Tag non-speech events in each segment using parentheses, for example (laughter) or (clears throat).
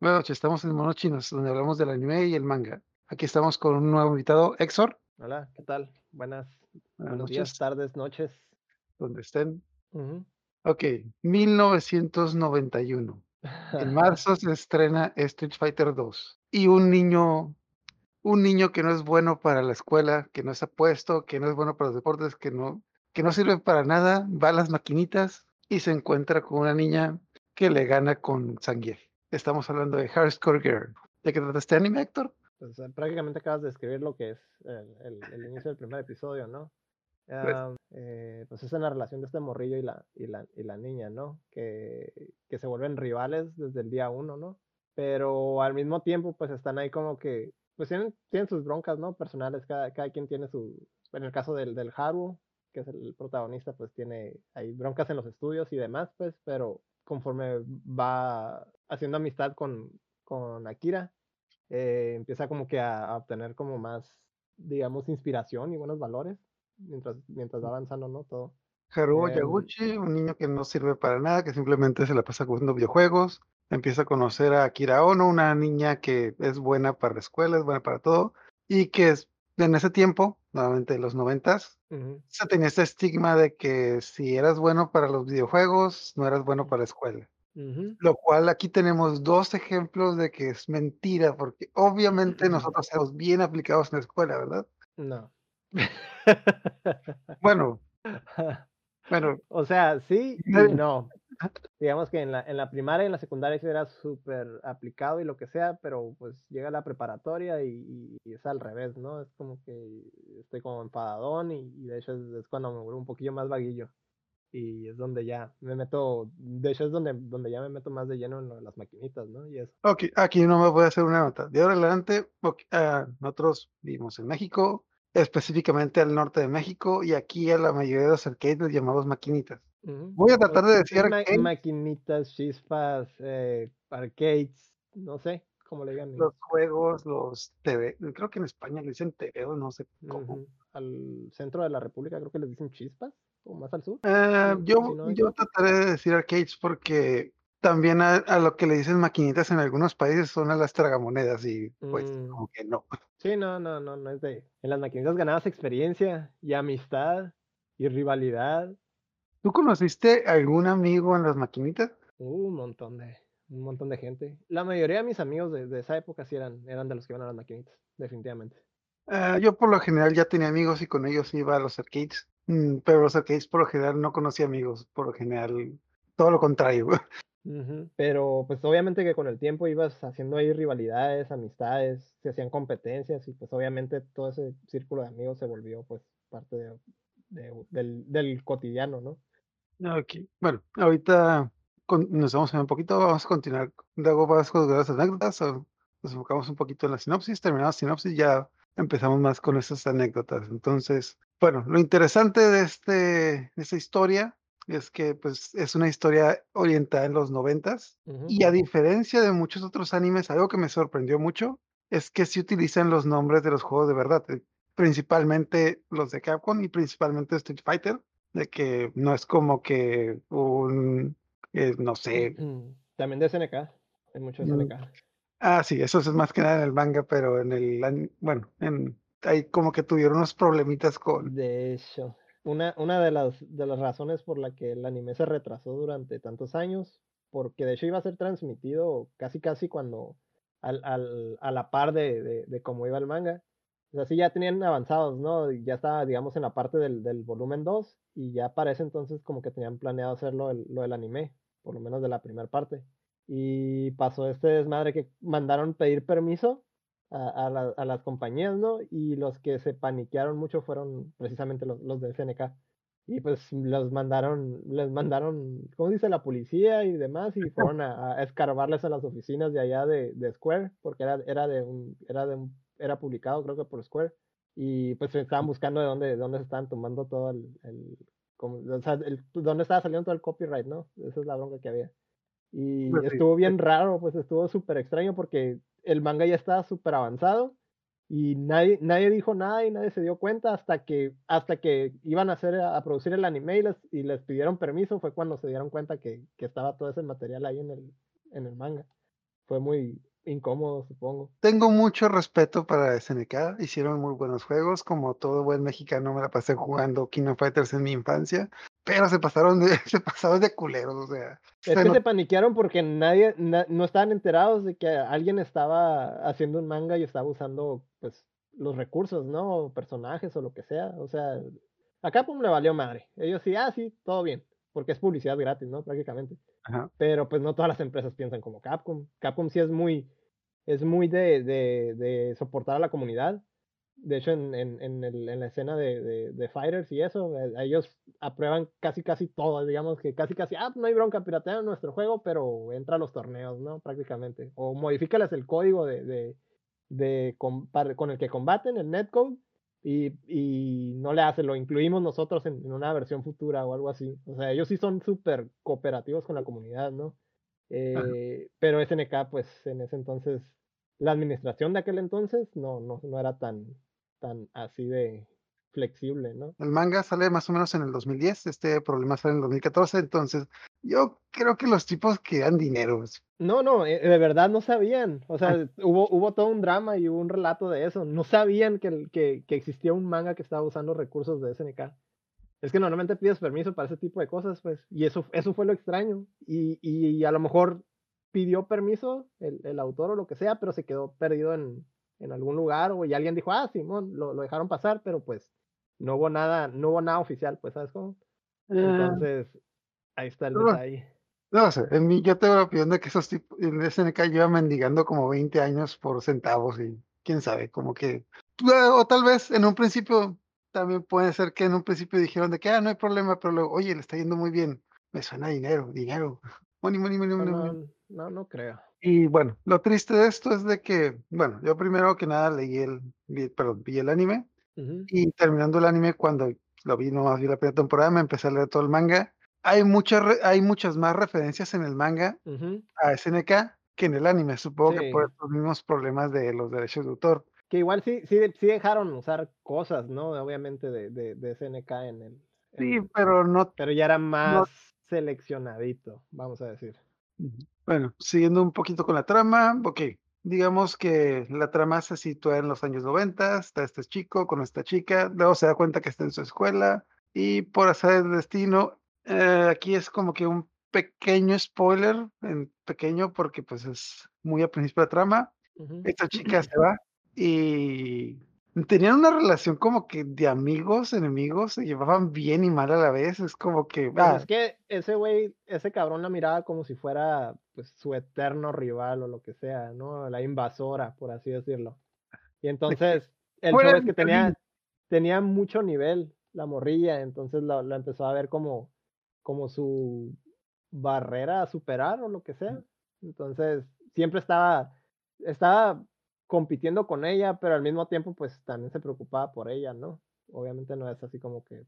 Buenas noches, estamos en Monos Chinos, donde hablamos del anime y el manga. Aquí estamos con un nuevo invitado, Exor, Hola, ¿qué tal? Buenas, Buenas buenos días, noches. tardes, noches. donde estén. Ujú. Ok, 1991. En (laughs) marzo se estrena Street Fighter 2. Y un niño, un niño que no es bueno para la escuela, que no es apuesto, que no es bueno para los deportes, que no, que no sirve para nada, va a las maquinitas y se encuentra con una niña que le gana con Zangief. Estamos hablando de Hardcore Girl. ¿De qué trata este anime, Héctor? Pues eh, prácticamente acabas de describir lo que es el, el- el inicio del primer episodio, ¿no? Pues- Ah, eh, pues es en la relación de este morrillo y la, y la, y la niña, ¿no? Que, que se vuelven rivales desde el día uno, ¿no? Pero al mismo tiempo, pues están ahí como que, pues tienen, tienen sus broncas, ¿no? Personales, cada, cada quien tiene su, en el caso del, del Haru, que es el protagonista, pues tiene ahí broncas en los estudios y demás, pues, pero conforme va haciendo amistad con, con Akira, eh, empieza como que a, a obtener como más, digamos, inspiración y buenos valores mientras, mientras va avanzando, ¿no? Todo. Haruo Em, Yaguchi, un niño que no sirve para nada, que simplemente se la pasa jugando videojuegos. Empieza a conocer a Akira Ono, una niña que es buena para la escuela, es buena para todo, y que es, en ese tiempo, nuevamente en los noventas, ujú, se tenía este estigma de que si eras bueno para los videojuegos, no eras bueno para la escuela. Lo cual aquí tenemos dos ejemplos de que es mentira, porque obviamente nosotros somos bien aplicados en la escuela, ¿verdad? No. Bueno, (laughs) bueno, O sea, sí y no. Digamos que en la, en la primaria y en la secundaria sí era súper aplicado y lo que sea, pero pues llega la preparatoria y, y es al revés, ¿no? Es como que estoy como enfadadón y, y de hecho es, es cuando me vuelvo un poquillo más vaguillo. Y es donde ya me meto, de hecho es donde, donde ya me meto más de lleno en las maquinitas, ¿no? Y eso. Ok, aquí no me voy a hacer una nota. De ahora en adelante, ok, ah, nosotros vivimos en México, específicamente al norte de México, y aquí a la mayoría de los arcades les llamamos maquinitas. Voy a tratar de decir ma- maquinitas, chispas, eh, arcades, no sé cómo le digan. Los juegos, los TV, creo que en España le dicen TV o no sé cómo. Al centro de la República creo que les dicen chispas, o más al sur. Sí, yo, yo trataré de decir arcades porque también a, a lo que le dicen maquinitas en algunos países son a las tragamonedas y pues Mm. como que no. Sí, no, no, no, no es de. En las maquinitas ganabas experiencia y amistad y rivalidad. ¿Tú conociste algún amigo en las maquinitas? Uh, un montón de, un montón de gente. La mayoría de mis amigos de, de esa época sí eran, eran de los que iban a las maquinitas, definitivamente. Ah, yo por lo general ya tenía amigos y con ellos iba a los arcades, mm, pero los arcades por lo general no conocía amigos, por lo general todo lo contrario. (laughs) Pero pues obviamente que con el tiempo ibas haciendo ahí rivalidades, amistades, se hacían competencias y pues obviamente todo ese círculo de amigos se volvió pues parte de, de- del, del cotidiano, ¿no? Ok, bueno, ahorita con- nos vamos a ver un poquito, vamos a continuar. Luego vas con las anécdotas, o nos enfocamos un poquito en la sinopsis, terminamos sinopsis, ya empezamos más con esas anécdotas. Entonces, bueno, lo interesante de, este, de esta historia es que pues es una historia orientada en los noventas Ujú, y a diferencia de muchos otros animes, algo que me sorprendió mucho es que sí utilizan los nombres de los juegos de verdad, eh, principalmente los de Capcom y principalmente Street Fighter, de que no es como que un, eh, no sé, ujú. También de SNK, hay mucho de Mm. SNK. ah, sí, eso es más que nada en el manga, pero en el, bueno, en, ahí como que tuvieron unos problemitas con, De hecho, una, una de las, de las razones por la que el anime se retrasó durante tantos años, porque de hecho iba a ser transmitido casi casi cuando al, al- a la par de, de, de cómo iba el manga. O sea, sí ya tenían avanzados, ¿no? Ya estaba, digamos, en la parte del, del volumen 2 y ya para ese entonces como que tenían planeado hacerlo lo del anime, por lo menos de la primera parte. Y pasó este desmadre que mandaron pedir permiso a, a la- a las compañías, ¿no? Y los que se paniquearon mucho fueron precisamente los, los de SNK. Y pues los mandaron, les mandaron, ¿cómo dice? La policía y demás, y fueron a, a escarbarles a las oficinas de allá de, de Square, porque era, era de un, era de un, era publicado creo que por Square. Y pues estaban buscando de dónde, de dónde se estaban tomando todo el, el, como- o sea, el- dónde estaba saliendo todo el copyright, ¿no? Esa es la bronca que había. Y Pues sí. estuvo bien raro, pues estuvo súper extraño porque el manga ya estaba súper avanzado y nadie, nadie dijo nada y nadie se dio cuenta hasta que, hasta que iban a hacer, a producir el anime y les, y les pidieron permiso, fue cuando se dieron cuenta que, que estaba todo ese material ahí en el, en el manga. fue muy incómodo, supongo. Tengo mucho respeto para SNK, hicieron muy buenos juegos, como todo buen mexicano me la pasé jugando King of Fighters en mi infancia, pero se pasaron de, (laughs) se pasaron de culeros, o sea. Es que se paniquearon porque nadie, no estaban enterados de que alguien estaba haciendo un manga y estaba usando, pues, los recursos, ¿no? Personajes o lo que sea, o sea, a Capcom le valió madre. Ellos sí, ah, sí, todo bien, porque es publicidad gratis, ¿no? Prácticamente. Pero pues no todas las empresas piensan como Capcom. Capcom sí es muy, es muy de, de, de soportar a la comunidad. De hecho, en, en, en, el, en la escena de, de, Fighters y eso, eh, ellos aprueban casi, casi todo. Digamos que casi, casi, ah, no hay bronca, piratean nuestro juego, pero entra a los torneos, ¿no? Prácticamente. O modifícales el código de, de, con, con el que combaten, el netcode, y, y, no le hace, lo incluimos nosotros en, una versión futura o algo así. O sea, ellos sí son súper cooperativos con la comunidad, ¿no? Eh, pero SNK, pues en ese entonces, la administración de aquel entonces no, no, no era tan, tan así de, flexible, ¿no? El manga sale más o menos en el 2010, este problema sale en el 2014, entonces yo creo que los tipos quedan dinero. No, no, eh, de verdad no sabían, o sea, hubo, hubo todo un drama y hubo un relato de eso, no sabían que, que, que existía un manga que estaba usando recursos de SNK. Es que normalmente pides permiso para ese tipo de cosas, pues, y eso, eso fue lo extraño, y, y a lo mejor pidió permiso el, el autor o lo que sea, pero se quedó perdido en, en algún lugar o y alguien dijo, ah, Simón, lo, lo, dejaron pasar, pero pues no hubo nada, no hubo nada oficial, pues, ¿sabes cómo? Ah. Entonces, ahí está el detalle. No sé, en mí, yo tengo la opinión de que esos tipos, en SNK lleva mendigando como 20 años por centavos y quién sabe, como que, o tal vez en un principio, también puede ser que en un principio dijeron de que, ah, no hay problema, pero luego, oye, le está yendo muy bien, me suena dinero, dinero, money, (laughs) money, money, money. No, no, no creo. Y bueno, lo triste de esto es de que, bueno, yo primero que nada leí el, perdón, vi el anime, y terminando el anime, cuando lo vi nomás vi la primera temporada, me empecé a leer todo el manga. Hay muchas, hay muchas más referencias en el manga a SNK que en el anime, supongo que por los mismos problemas de los derechos de autor. Que igual sí, sí, sí dejaron usar cosas, ¿no? Obviamente de, de, de SNK en el... sí, pero no... Pero ya era más seleccionadito, vamos a decir. Bueno, siguiendo un poquito con la trama, ok, digamos que la trama se sitúa en los años 90, está este chico con esta chica, luego se da cuenta que está en su escuela y por hacer el destino, eh, aquí es como que un pequeño spoiler, en pequeño porque pues es muy al principio de la trama, esta chica (clears throat) se va y Tenían una relación como que de amigos, enemigos, se llevaban bien y mal a la vez. Es como que. Pues es que ese güey, ese cabrón la miraba como si fuera pues su eterno rival o lo que sea, ¿no? La invasora, por así decirlo. Y entonces, el show es que tenía, tenía mucho nivel la morrilla, entonces la, la, empezó a ver como, como su barrera a superar o lo que sea. Entonces, siempre estaba, estaba compitiendo con ella, pero al mismo tiempo pues también se preocupaba por ella, ¿no? Obviamente no es así como que,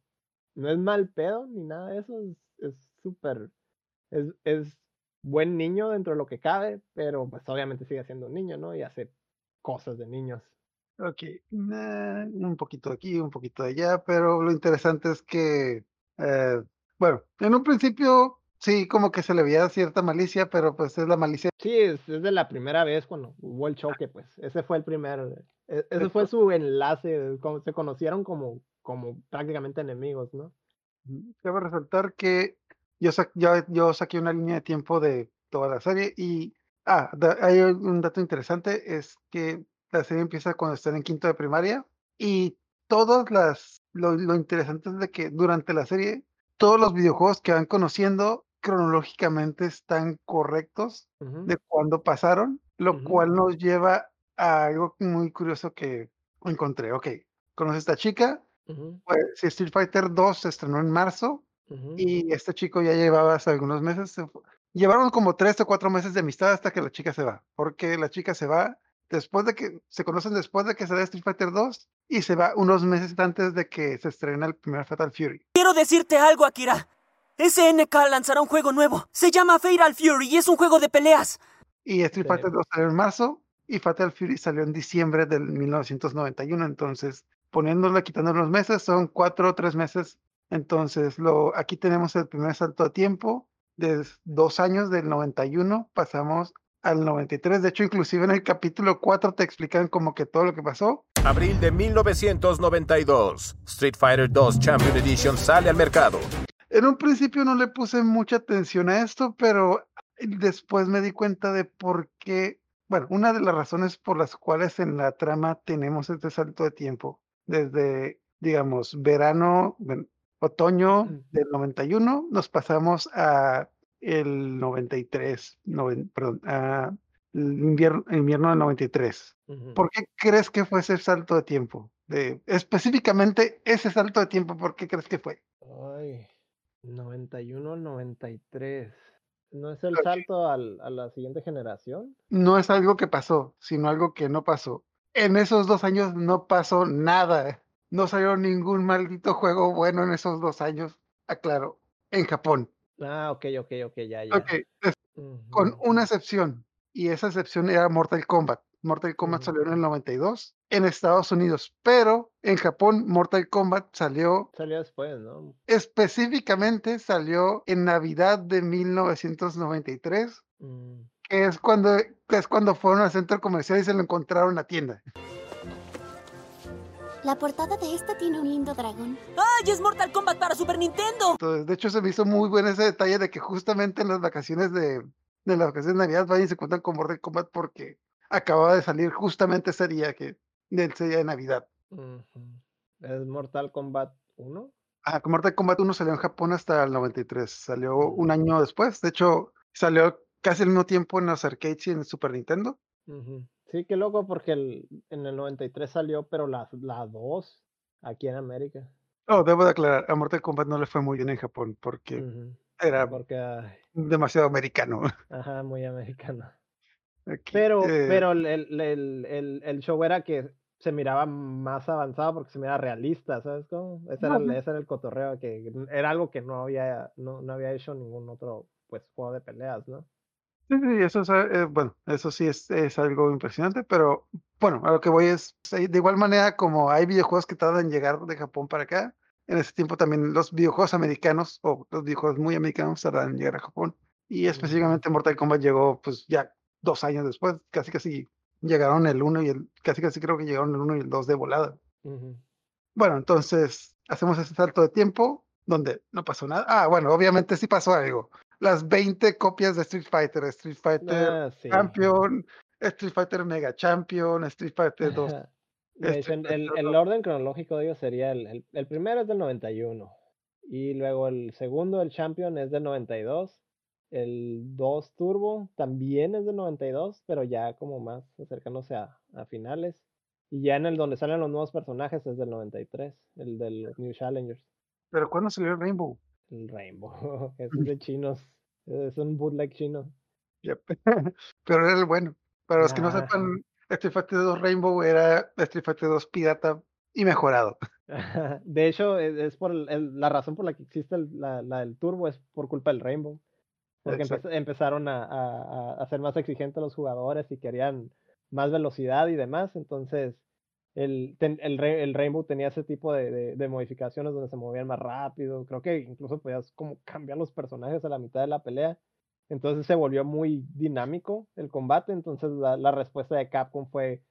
no es mal pedo ni nada de eso, es súper, es, es, buen niño dentro de lo que cabe, pero pues obviamente sigue siendo un niño, ¿no? Y hace cosas de niños. Ok, un poquito aquí, un poquito allá, pero lo interesante es que, eh, bueno, en un principio Sí, como que se le veía cierta malicia, pero pues es la malicia. Sí, es, de la primera vez cuando hubo el choque, pues. Ese fue el primer, e, ese fue su enlace, como, se conocieron como, como prácticamente enemigos, ¿no? Debo resaltar que yo, yo, yo saqué una línea de tiempo de toda la serie y, ah, hay un dato interesante, es que la serie empieza cuando están en quinto de primaria y todas las, lo, lo interesante es de que durante la serie todos los videojuegos que van conociendo cronológicamente están correctos de cuándo pasaron, lo cual nos lleva a algo muy curioso que encontré. Ok, conoce a esta chica, pues, Street Fighter 2 se estrenó en marzo y este chico ya llevaba hace algunos meses, llevaron como tres o cuatro meses de amistad hasta que la chica se va, porque la chica se va después de que se conocen después de que sale Street Fighter 2 y se va unos meses antes de que se estrena el primer Fatal Fury. Quiero decirte algo, Akira. SNK lanzará un juego nuevo. Se llama Fatal Fury y es un juego de peleas. Y Street Fighter 2 salió en marzo y Fatal Fury salió en diciembre del 1991. Entonces, poniéndole, quitándole los meses, son cuatro o tres meses. Entonces, lo, aquí tenemos el primer salto a tiempo. De dos años, del 91, pasamos al 93. De hecho, inclusive en el capítulo 4 te explican como que todo lo que pasó. Abril de 1992. Street Fighter 2 Champion Edition sale al mercado. En un principio no le puse mucha atención a esto, pero después me di cuenta de por qué, bueno, una de las razones por las cuales en la trama tenemos este salto de tiempo, desde, digamos, verano, otoño del 91, nos pasamos a el 93, perdón, a invierno, invierno del 93. ¿Por qué crees que fue ese salto de tiempo? De, específicamente ese salto de tiempo, ¿por qué crees que fue? Ay, 91 93. ¿No es el salto al, a la siguiente generación? No es algo que pasó, sino algo que no pasó. En esos dos años no pasó nada. No salió ningún maldito juego bueno en esos dos años. Aclaro, en Japón. Ah, ok, ok, ok, ya, ya. Con una excepción, y esa excepción era Mortal Kombat. Mortal Kombat salió en el 92 en Estados Unidos, pero en Japón Mortal Kombat salió... Salió después, ¿no? Específicamente salió en Navidad de 1993, mm. que, es cuando, es cuando fueron al centro comercial y se lo encontraron en la tienda. La portada de esta tiene un lindo dragón. ¡Ay, es Mortal Kombat para Super Nintendo! Entonces, de hecho, se me hizo muy bueno ese detalle de que justamente en las vacaciones de, de las vacaciones de Navidad vayan y se encuentran con Mortal Kombat porque acababa de salir justamente ese día que, del día de Navidad. ¿Es Mortal Kombat 1? Ah, Mortal Kombat 1 salió en Japón hasta el 93. Salió un año después. De hecho, salió casi al mismo tiempo en los arcades y en Super Nintendo. Sí, qué loco, porque el, en el 93 salió, pero la, la 2 aquí en América. Oh, debo de aclarar, a Mortal Kombat no le fue muy bien en Japón porque era demasiado americano. (laughs) Ajá, muy americano. Pero eh pero el, el, el, el, show era que se miraba más avanzado porque se miraba realista, ¿sabes cómo? Ese, era, ese era el cotorreo, que era algo que no había, no, no había hecho ningún otro pues juego de peleas, ¿no? Sí, sí, eso es, eh, bueno, eso sí es, es, algo impresionante, pero bueno, a lo que voy es, de igual manera como hay videojuegos que tardan en llegar de Japón para acá, en ese tiempo también los videojuegos americanos o los videojuegos muy americanos tardan en llegar a Japón. Y específicamente Mortal Kombat llegó pues ya dos años después, casi casi llegaron el 1 y el, casi casi creo que llegaron el 1 y el 2 de volada. Bueno, entonces hacemos ese salto de tiempo donde no pasó nada. Ah, bueno, obviamente sí pasó algo las 20 copias de Street Fighter, Street Fighter ah, Champion, Street Fighter Mega Champion, Street Fighter 2. el, orden cronológico de ellos sería el, el, primero es del 91 y luego el segundo, el Champion, es del 92. El 2 Turbo también es del 92, pero ya como más acercándose a, a finales. Y ya en el donde salen los nuevos personajes es del 93, el del New Challengers. ¿Pero cuándo salió el Rainbow? El Rainbow, (laughs) es de (laughs) chinos. Es un bootleg chino. (laughs) Pero era el bueno. Para los que no sepan, Street Fighter 2 Rainbow era Street Fighter 2 pirata y mejorado. De hecho, e, es, por la razón por la que existe la, la, del turbo es por culpa del Rainbow. Porque empezaron a, a, a, ser más exigentes los jugadores y querían más velocidad y demás. Entonces, el, el, el, Rainbow tenía ese tipo de, de, modificaciones donde se movían más rápido. Creo que incluso podías como cambiar los personajes a la mitad de la pelea. Entonces se volvió muy dinámico el combate. Entonces la, la respuesta de Capcom fue,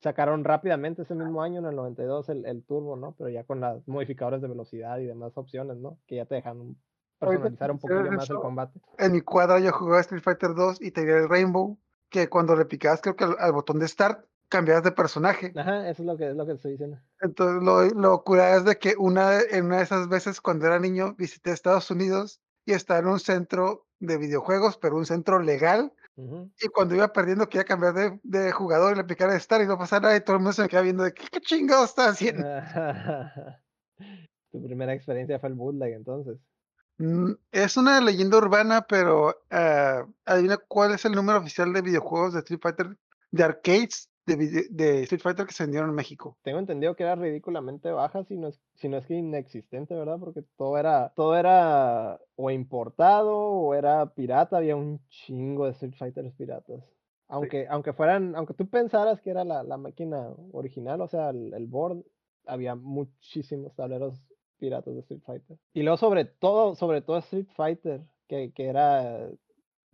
sacaron rápidamente ese mismo año, en el 92, el, el turbo, ¿no? Pero ya con los modificadores de velocidad y demás opciones, ¿no? Que ya te dejan personalizar un poquito más el combate. En mi cuadra yo jugaba Street Fighter 2 y tenía el Rainbow, que cuando le picabas creo que al botón de Start, cambias de personaje. Ajá, eso es lo que, es lo que estoy diciendo. Entonces, lo, lo cura es de que una, en una de esas veces, cuando era niño, visité Estados Unidos y estaba en un centro de videojuegos, pero un centro legal. Y cuando iba perdiendo, quería cambiar de, de jugador y le picara de estar y no pasara nada. Y todo el mundo se me quedaba viendo de qué, qué chingado está haciendo. (laughs) tu primera experiencia fue el bootleg, entonces. Mm, es una leyenda urbana, pero uh, adivina cuál es el número oficial de videojuegos de Street Fighter de arcades de, Street Fighter que se vendieron en México. Tengo entendido que era ridículamente baja, si no es, si no es que inexistente, ¿verdad? Porque todo era, todo era o importado o era pirata, había un chingo de Street Fighters piratas. Aunque, aunque fueran, aunque tú pensaras que era la, la máquina original, o sea, el, board, había muchísimos tableros piratas de Street Fighter. Y luego sobre todo, sobre todo Street Fighter, que, que era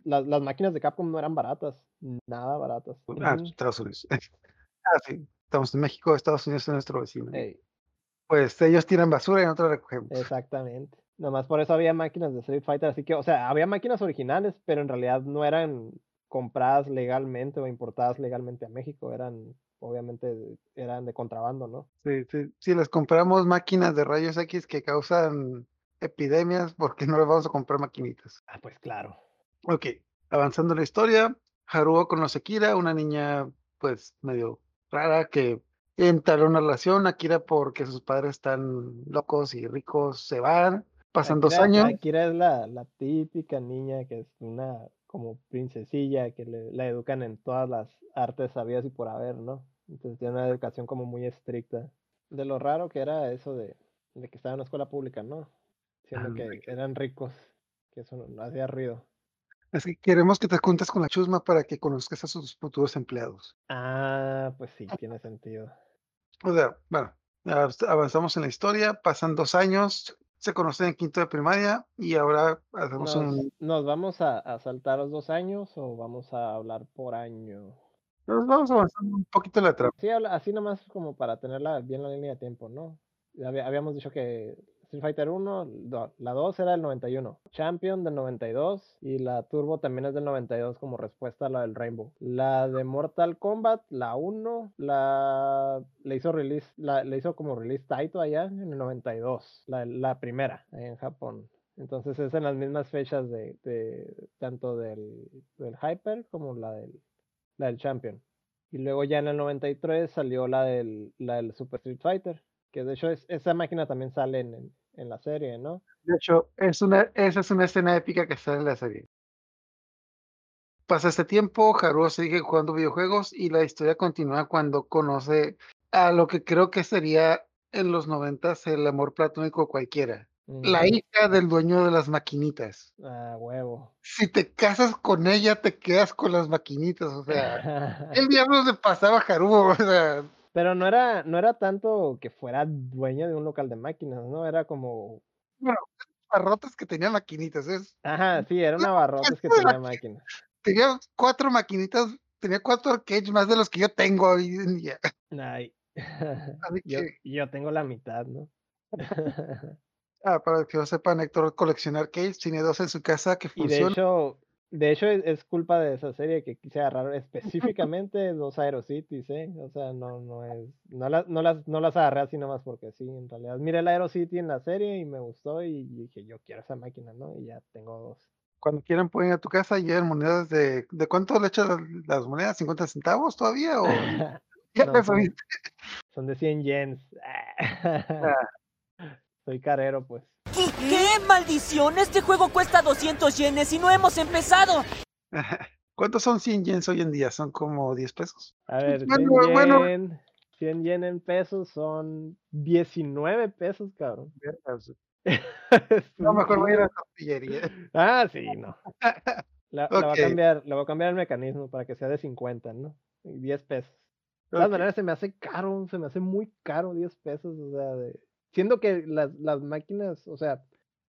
las, las, máquinas de Capcom no eran baratas nada baratas. Ah. Estados Unidos. (laughs) Ah, sí. Estamos en México, Estados Unidos es nuestro vecino. Pues ellos tiran basura y nosotros recogemos. exactamente. Nomás por eso había máquinas de Street Fighter, así que, o sea, había máquinas originales, pero en realidad no eran compradas legalmente o importadas legalmente a México, eran, obviamente, eran de contrabando, ¿no? Sí, sí. Si les compramos máquinas de rayos X que causan epidemias, ¿por qué no les vamos a comprar maquinitas? Ah, pues claro. Ok, avanzando en la historia, Haruo conoce a Kira, una niña pues medio rara que entabló una relación. Akira porque sus padres están locos y ricos se van, pasan dos años. Akira es la, la típica niña que es una como princesilla que le, la educan en todas las artes sabidas y por haber, ¿no? Entonces tiene una educación como muy estricta. De lo raro que era eso de, de que estaba en una escuela pública, ¿no? Siendo Ah, que eran ricos, que eso no, no hacía ruido. Así que queremos que te juntes con la chusma para que conozcas a sus futuros empleados. Ah, pues sí, tiene sentido. O sea, bueno, av- avanzamos en la historia, pasan dos años, se conocen en quinto de primaria y ahora hacemos ¿Nos, un... nos vamos a, a saltar los dos años o vamos a hablar por año? Nos vamos avanzando un poquito la trama. Sí, así nomás como para tenerla bien la línea de tiempo, ¿no? Habíamos dicho que Street Fighter 1, do- la 2 era del 91, Champion del 92 y la Turbo también es del 92 como respuesta a la del Rainbow. La de Mortal Kombat, la 1, la le hizo release, le hizo como release Taito allá en el 92, la, la primera en Japón. Entonces es en las mismas fechas de, de tanto del, del Hyper como la del, la del Champion. Y luego ya en el 93 salió la del, la del Super Street Fighter, que de hecho es, esa máquina también sale en, en- en la serie, ¿no? De hecho, es una, esa es una escena épica que sale en la serie. Pasa este tiempo, Haruo sigue jugando videojuegos y la historia continúa cuando conoce a lo que creo que sería en los noventas el amor platónico cualquiera. La hija del dueño de las maquinitas. Ah, huevo. Si te casas con ella, te quedas con las maquinitas. O sea, (laughs) ¿qué diablos le pasaba a Haruo? (laughs) O sea, Pero no era, no era tanto que fuera dueña de un local de máquinas, ¿no? Era como, barrotes que tenía maquinitas. Es, ajá, sí, era una barrotes que tenía máquinas. tenía cuatro maquinitas, tenía cuatro arcades más de los que yo tengo hoy en día. Ay. (laughs) Yo, yo tengo la mitad, ¿no? Ah, para que lo sepan, Héctor colecciona arcades, tiene dos en su casa que Y de funcionan. hecho, de hecho es, es culpa de esa serie que quise agarrar (laughs) específicamente dos Aerocities, ¿eh? O sea, no, no es, no las, no las, no las agarré así nomás porque sí, en realidad. Miré el Aerocity en la serie y me gustó y dije, yo quiero esa máquina, ¿no? Y ya tengo dos. Cuando quieran pueden ir a tu casa y llevan monedas de... ¿De cuánto le echas las, monedas? ¿50 centavos todavía? ¿O (laughs) (laughs) No, son, son de 100 yens. Soy carero, pues. ¿Qué, qué maldición? Este juego cuesta 200 yenes y no hemos empezado. (laughs) ¿Cuántos son 100 yens hoy en día? ¿Son como 10 pesos? A ver, 100 Bueno, bueno. yen, 100 yen en pesos son 19 pesos, cabrón. (laughs) No, mejor voy a ir a la tortillería. (laughs) Ah, sí, no. La, la voy a cambiar, le voy a cambiar el mecanismo para que sea de 50, ¿no? Y 10 pesos. De todas Ok. maneras se me hace caro, se me hace muy caro 10 pesos, o sea, de... siendo que las, las máquinas, o sea,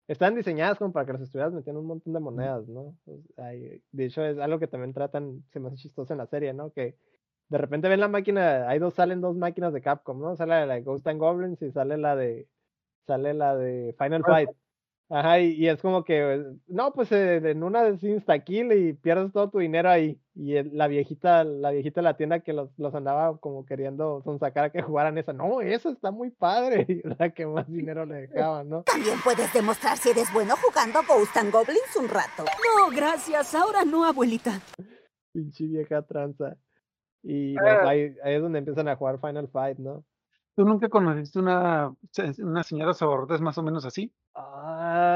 están diseñadas como para que las estuvieras metiendo un montón de monedas, ¿no? De hecho es algo que también tratan, se me hace chistoso en la serie, ¿no? Que de repente ven la máquina, hay dos, salen dos máquinas de Capcom, ¿no? Sale la de Ghost and Goblins y sale la de, sale la de Final Fight. Ajá, y, y es como que, eh, no, pues eh, en una es insta-kill y pierdes todo tu dinero ahí. Y el- la viejita, la viejita de la tienda que los, los andaba como queriendo sonsacar a que jugaran esa, no, esa está muy padre. (laughs) Y la que más dinero le dejaban, ¿no? También puedes demostrar si eres bueno jugando Ghost and Goblins un rato. No, gracias. Ahora no, abuelita. Pinche vieja tranza. Y Ah. los- ahí, ahí es donde empiezan a jugar Final Fight, ¿no? ¿Tú nunca conociste una, una señora saborrotes más o menos así?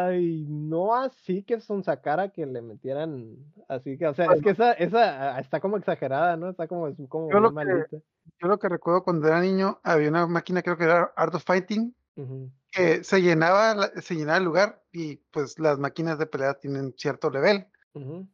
Ay, no así que sonsacara que le metieran así que, o sea, es que esa, esa ah, está como exagerada, ¿no? Está como, como Yo lo que-. Yo lo que recuerdo cuando era niño, había una máquina, creo que era Art of Fighting, que se llenaba, se llenaba el lugar y pues las máquinas de pelea tienen cierto nivel.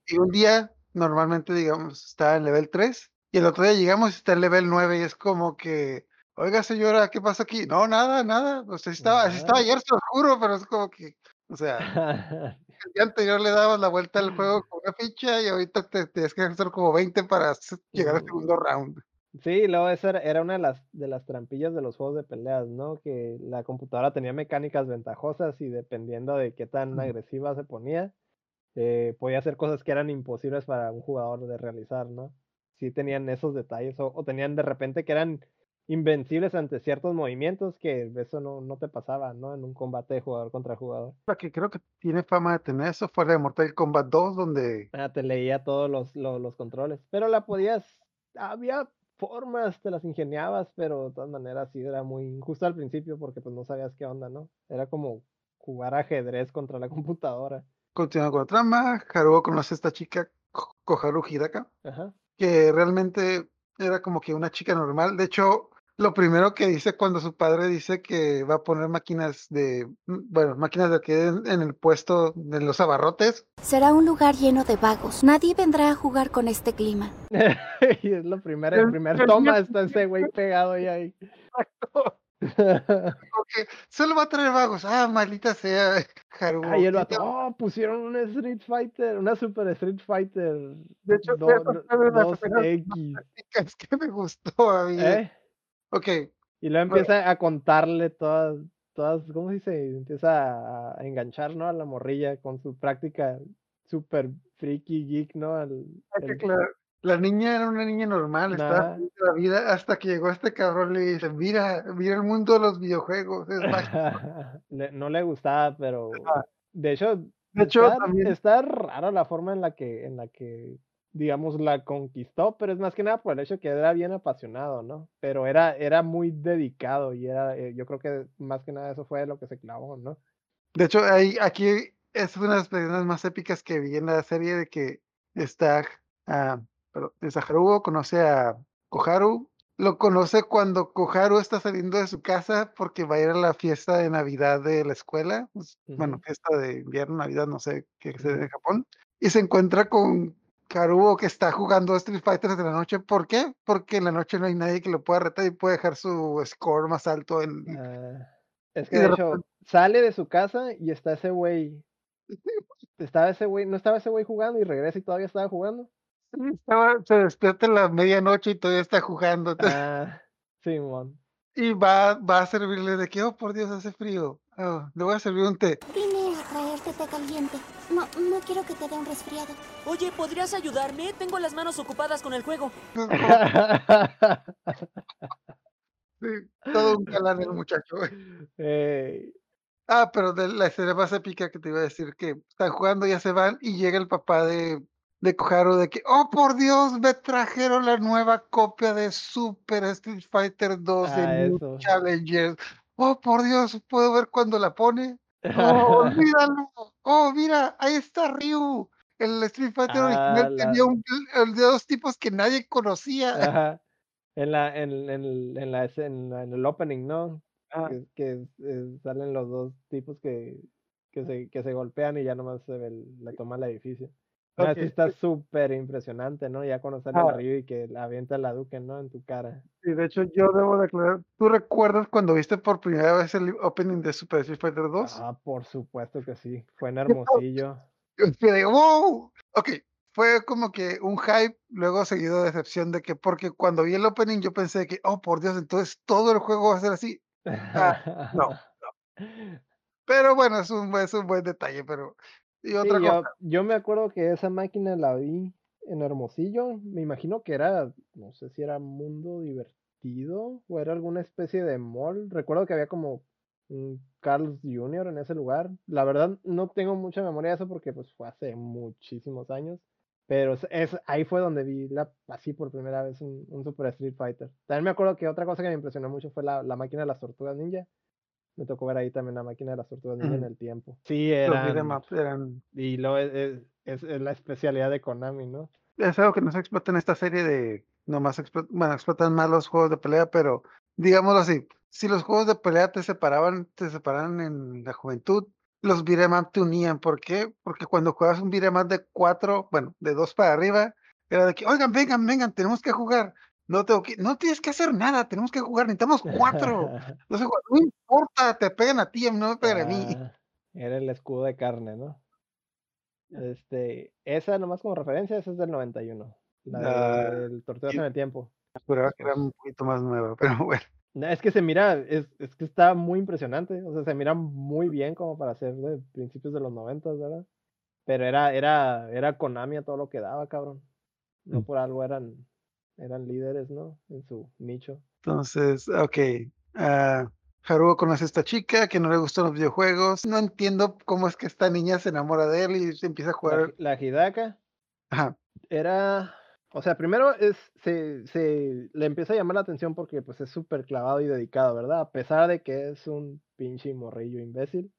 Y un día, normalmente, digamos, está en level 3 y el otro día llegamos y está en level 9 y es como que, oiga señora, ¿qué pasa aquí? No, nada, nada, o sea, estaba, así estaba Nada. ayer, se lo juro, pero es como que, o sea, (laughs) el día anterior le dabas la vuelta al juego (laughs) con una ficha y ahorita te tienes que hacer como 20 para llegar al segundo round. Sí, luego esa era, una de las, de las trampillas de los juegos de peleas, ¿no? Que la computadora tenía mecánicas ventajosas y dependiendo de qué tan agresiva se ponía, eh, podía hacer cosas que eran imposibles para un jugador de realizar, ¿no? Sí tenían esos detalles o, o tenían de repente que eran invencibles ante ciertos movimientos que eso no, no te pasaba, ¿no? En un combate de jugador contra jugador. La que creo que tiene fama de tener eso fue la de Mortal Kombat 2, donde Ah, te leía todos los, lo- los, controles, pero la podías, había formas, te las ingeniabas, pero de todas maneras sí era muy injusto al principio porque pues no sabías qué onda, ¿no? Era como jugar ajedrez contra la (laughs) computadora. continuando con la trama, Haruo conoce a esta chica, Ko- Koharu Hidaka, Ajá. que realmente era como que una chica normal. De hecho, lo primero que dice cuando su padre dice que va a poner máquinas de, bueno, máquinas de que en, en el puesto de los abarrotes, Será un lugar lleno de vagos. Nadie vendrá a jugar con este clima. (laughs) y es lo primero, el primer toma está ese güey pegado ahí ahí. porque (laughs) solo va a traer vagos. Ah, maldita sea, (laughs) Haruo. Ahí el vato, oh, pusieron una Street Fighter, una Super Street Fighter. De hecho, do- esa do- fue de las 2X. Es que me gustó a mí. ¿Eh? Ok, Y luego Bueno. empieza a contarle todas, todas, ¿cómo se dice? Empieza a, enganchar, ¿no? A la morrilla con su práctica super freaky geek, ¿no? Al- que el- aclarar, La niña era una niña normal, estaba Nah. feliz de la vida hasta que llegó este cabrón y le dice, mira, mira el mundo de los videojuegos, es mágico". (laughs) le- no le gustaba, pero de hecho, De hecho, está, también- está rara la forma en la que, en la que, digamos, la conquistó, pero es más que nada por el hecho que era bien apasionado, ¿no? Pero era, era muy dedicado y era, eh, yo creo que más que nada eso fue lo que se clavó, ¿no? De hecho, ahí, aquí es una de las escenas más épicas que vi en la serie de que está, ah, perdón, esta Haruo conoce a Koharu, lo conoce cuando Koharu está saliendo de su casa porque va a ir a la fiesta de Navidad de la escuela, pues, bueno, Ujú. fiesta de invierno, Navidad, no sé qué se en Japón, y se encuentra con Haruo que está jugando Street Fighter de la noche. ¿Por qué? Porque en la noche no hay nadie que lo pueda retar y puede dejar su score más alto en... Ah, es que de de hecho repente- sale de su casa y está ese güey. Estaba ese güey, no estaba ese güey jugando y regresa y todavía estaba jugando. Estaba- se despierta en la medianoche y todavía está jugando. entonces- Ah, Simón. y va, va a servirle de que, oh, por Dios, hace frío. Oh, le voy a servir un té. A traerte té caliente. No, no quiero que te dé un resfriado. Oye, ¿podrías ayudarme? Tengo las manos ocupadas con el juego. Sí, todo un galán el muchacho. Ah, pero de la escena más épica que te iba a decir que están jugando, ya se van y llega el papá de, de Koharu de que, oh por Dios, me trajeron la nueva copia de Super Street Fighter 2 Ah, en. Challengers. Oh por Dios, ¿puedo ver cuando la pone? Oh, (laughs) olvídalo. Oh, mira, ahí está Ryu. El Street Fighter Ah, original la- tenía un, de dos tipos que nadie conocía. (laughs) Ajá. En la, en, en, el- en la escena- en el opening, ¿no? Ah. Que, que, eh, salen los dos tipos que, que se, que se golpean y ya nomás se ve el- la toma el edificio. No, Ok, sí está súper impresionante, ¿no? Ya sale Ah. el río y que la avienta la Duque, ¿no? En tu cara. Sí, de hecho, yo debo declarar. ¿Tú recuerdas cuando viste por primera vez el opening de Super Street Fighter 2? Ah, por supuesto que sí. Fue en (laughs) Hermosillo. Yo quedé, wow. Ok, fue como que un hype, luego seguido de decepción de que, porque cuando vi el opening yo pensé que, oh por Dios, entonces todo el juego va a ser así. Ah, no, (laughs) Pero bueno, es un, es un buen detalle, pero. Y Sí, otra yo, cosa. yo me acuerdo que esa máquina la vi en Hermosillo. Me imagino que era, no sé si era Mundo Divertido o era alguna especie de mall. Recuerdo que había como un Carl's Jr. en ese lugar. La verdad no tengo mucha memoria de eso porque pues fue hace muchísimos años. Pero es, es- ahí fue donde vi la, así por primera vez un, un Super Street Fighter. También me acuerdo que otra cosa que me impresionó mucho fue la, la máquina de las tortugas ninja. Me tocó ver ahí también la máquina de las tortugas ninja en el tiempo. Sí, Los eran, ups eran. y lo es, es, es- es la especialidad de Konami, ¿no? Es algo que no se explota en esta serie de. Nomás explot- bueno, explotan más los juegos de pelea, pero digámoslo así. Si los juegos de pelea te separaban, te separaban en la juventud, los beat'em up te unían. ¿Por qué? Porque cuando juegas un beat'em up de cuatro, bueno, de dos para arriba, era de que, oigan, vengan, vengan, tenemos que jugar. No tengo que, no tienes que hacer nada, tenemos que jugar, necesitamos cuatro. (laughs) No, sé, no importa, te pegan a ti, no me pegan a mí. Ah, era el escudo de carne, ¿no? Este, esa nomás como referencia, esa es del 91. La Ah, del Tortugas y- en el Tiempo. Esperaba que era un poquito más nueva, pero (laughs) bueno. No, es que se mira, es, es que está muy impresionante. O sea, se mira muy bien como para ser de principios de los 90, ¿verdad? Pero era, era, era Konami a todo lo que daba, cabrón. No Mm. por algo eran, eran líderes, ¿no? En su nicho. Entonces, ok. ah, Haruo conoce a esta chica que no le gustan los videojuegos. No entiendo cómo es que esta niña se enamora de él y se empieza a La, jugar. la Hidaka Ajá. era, o sea, primero es, se, se le empieza a llamar la atención porque pues es súper clavado y dedicado, ¿verdad? A pesar de que es un pinche morrillo imbécil.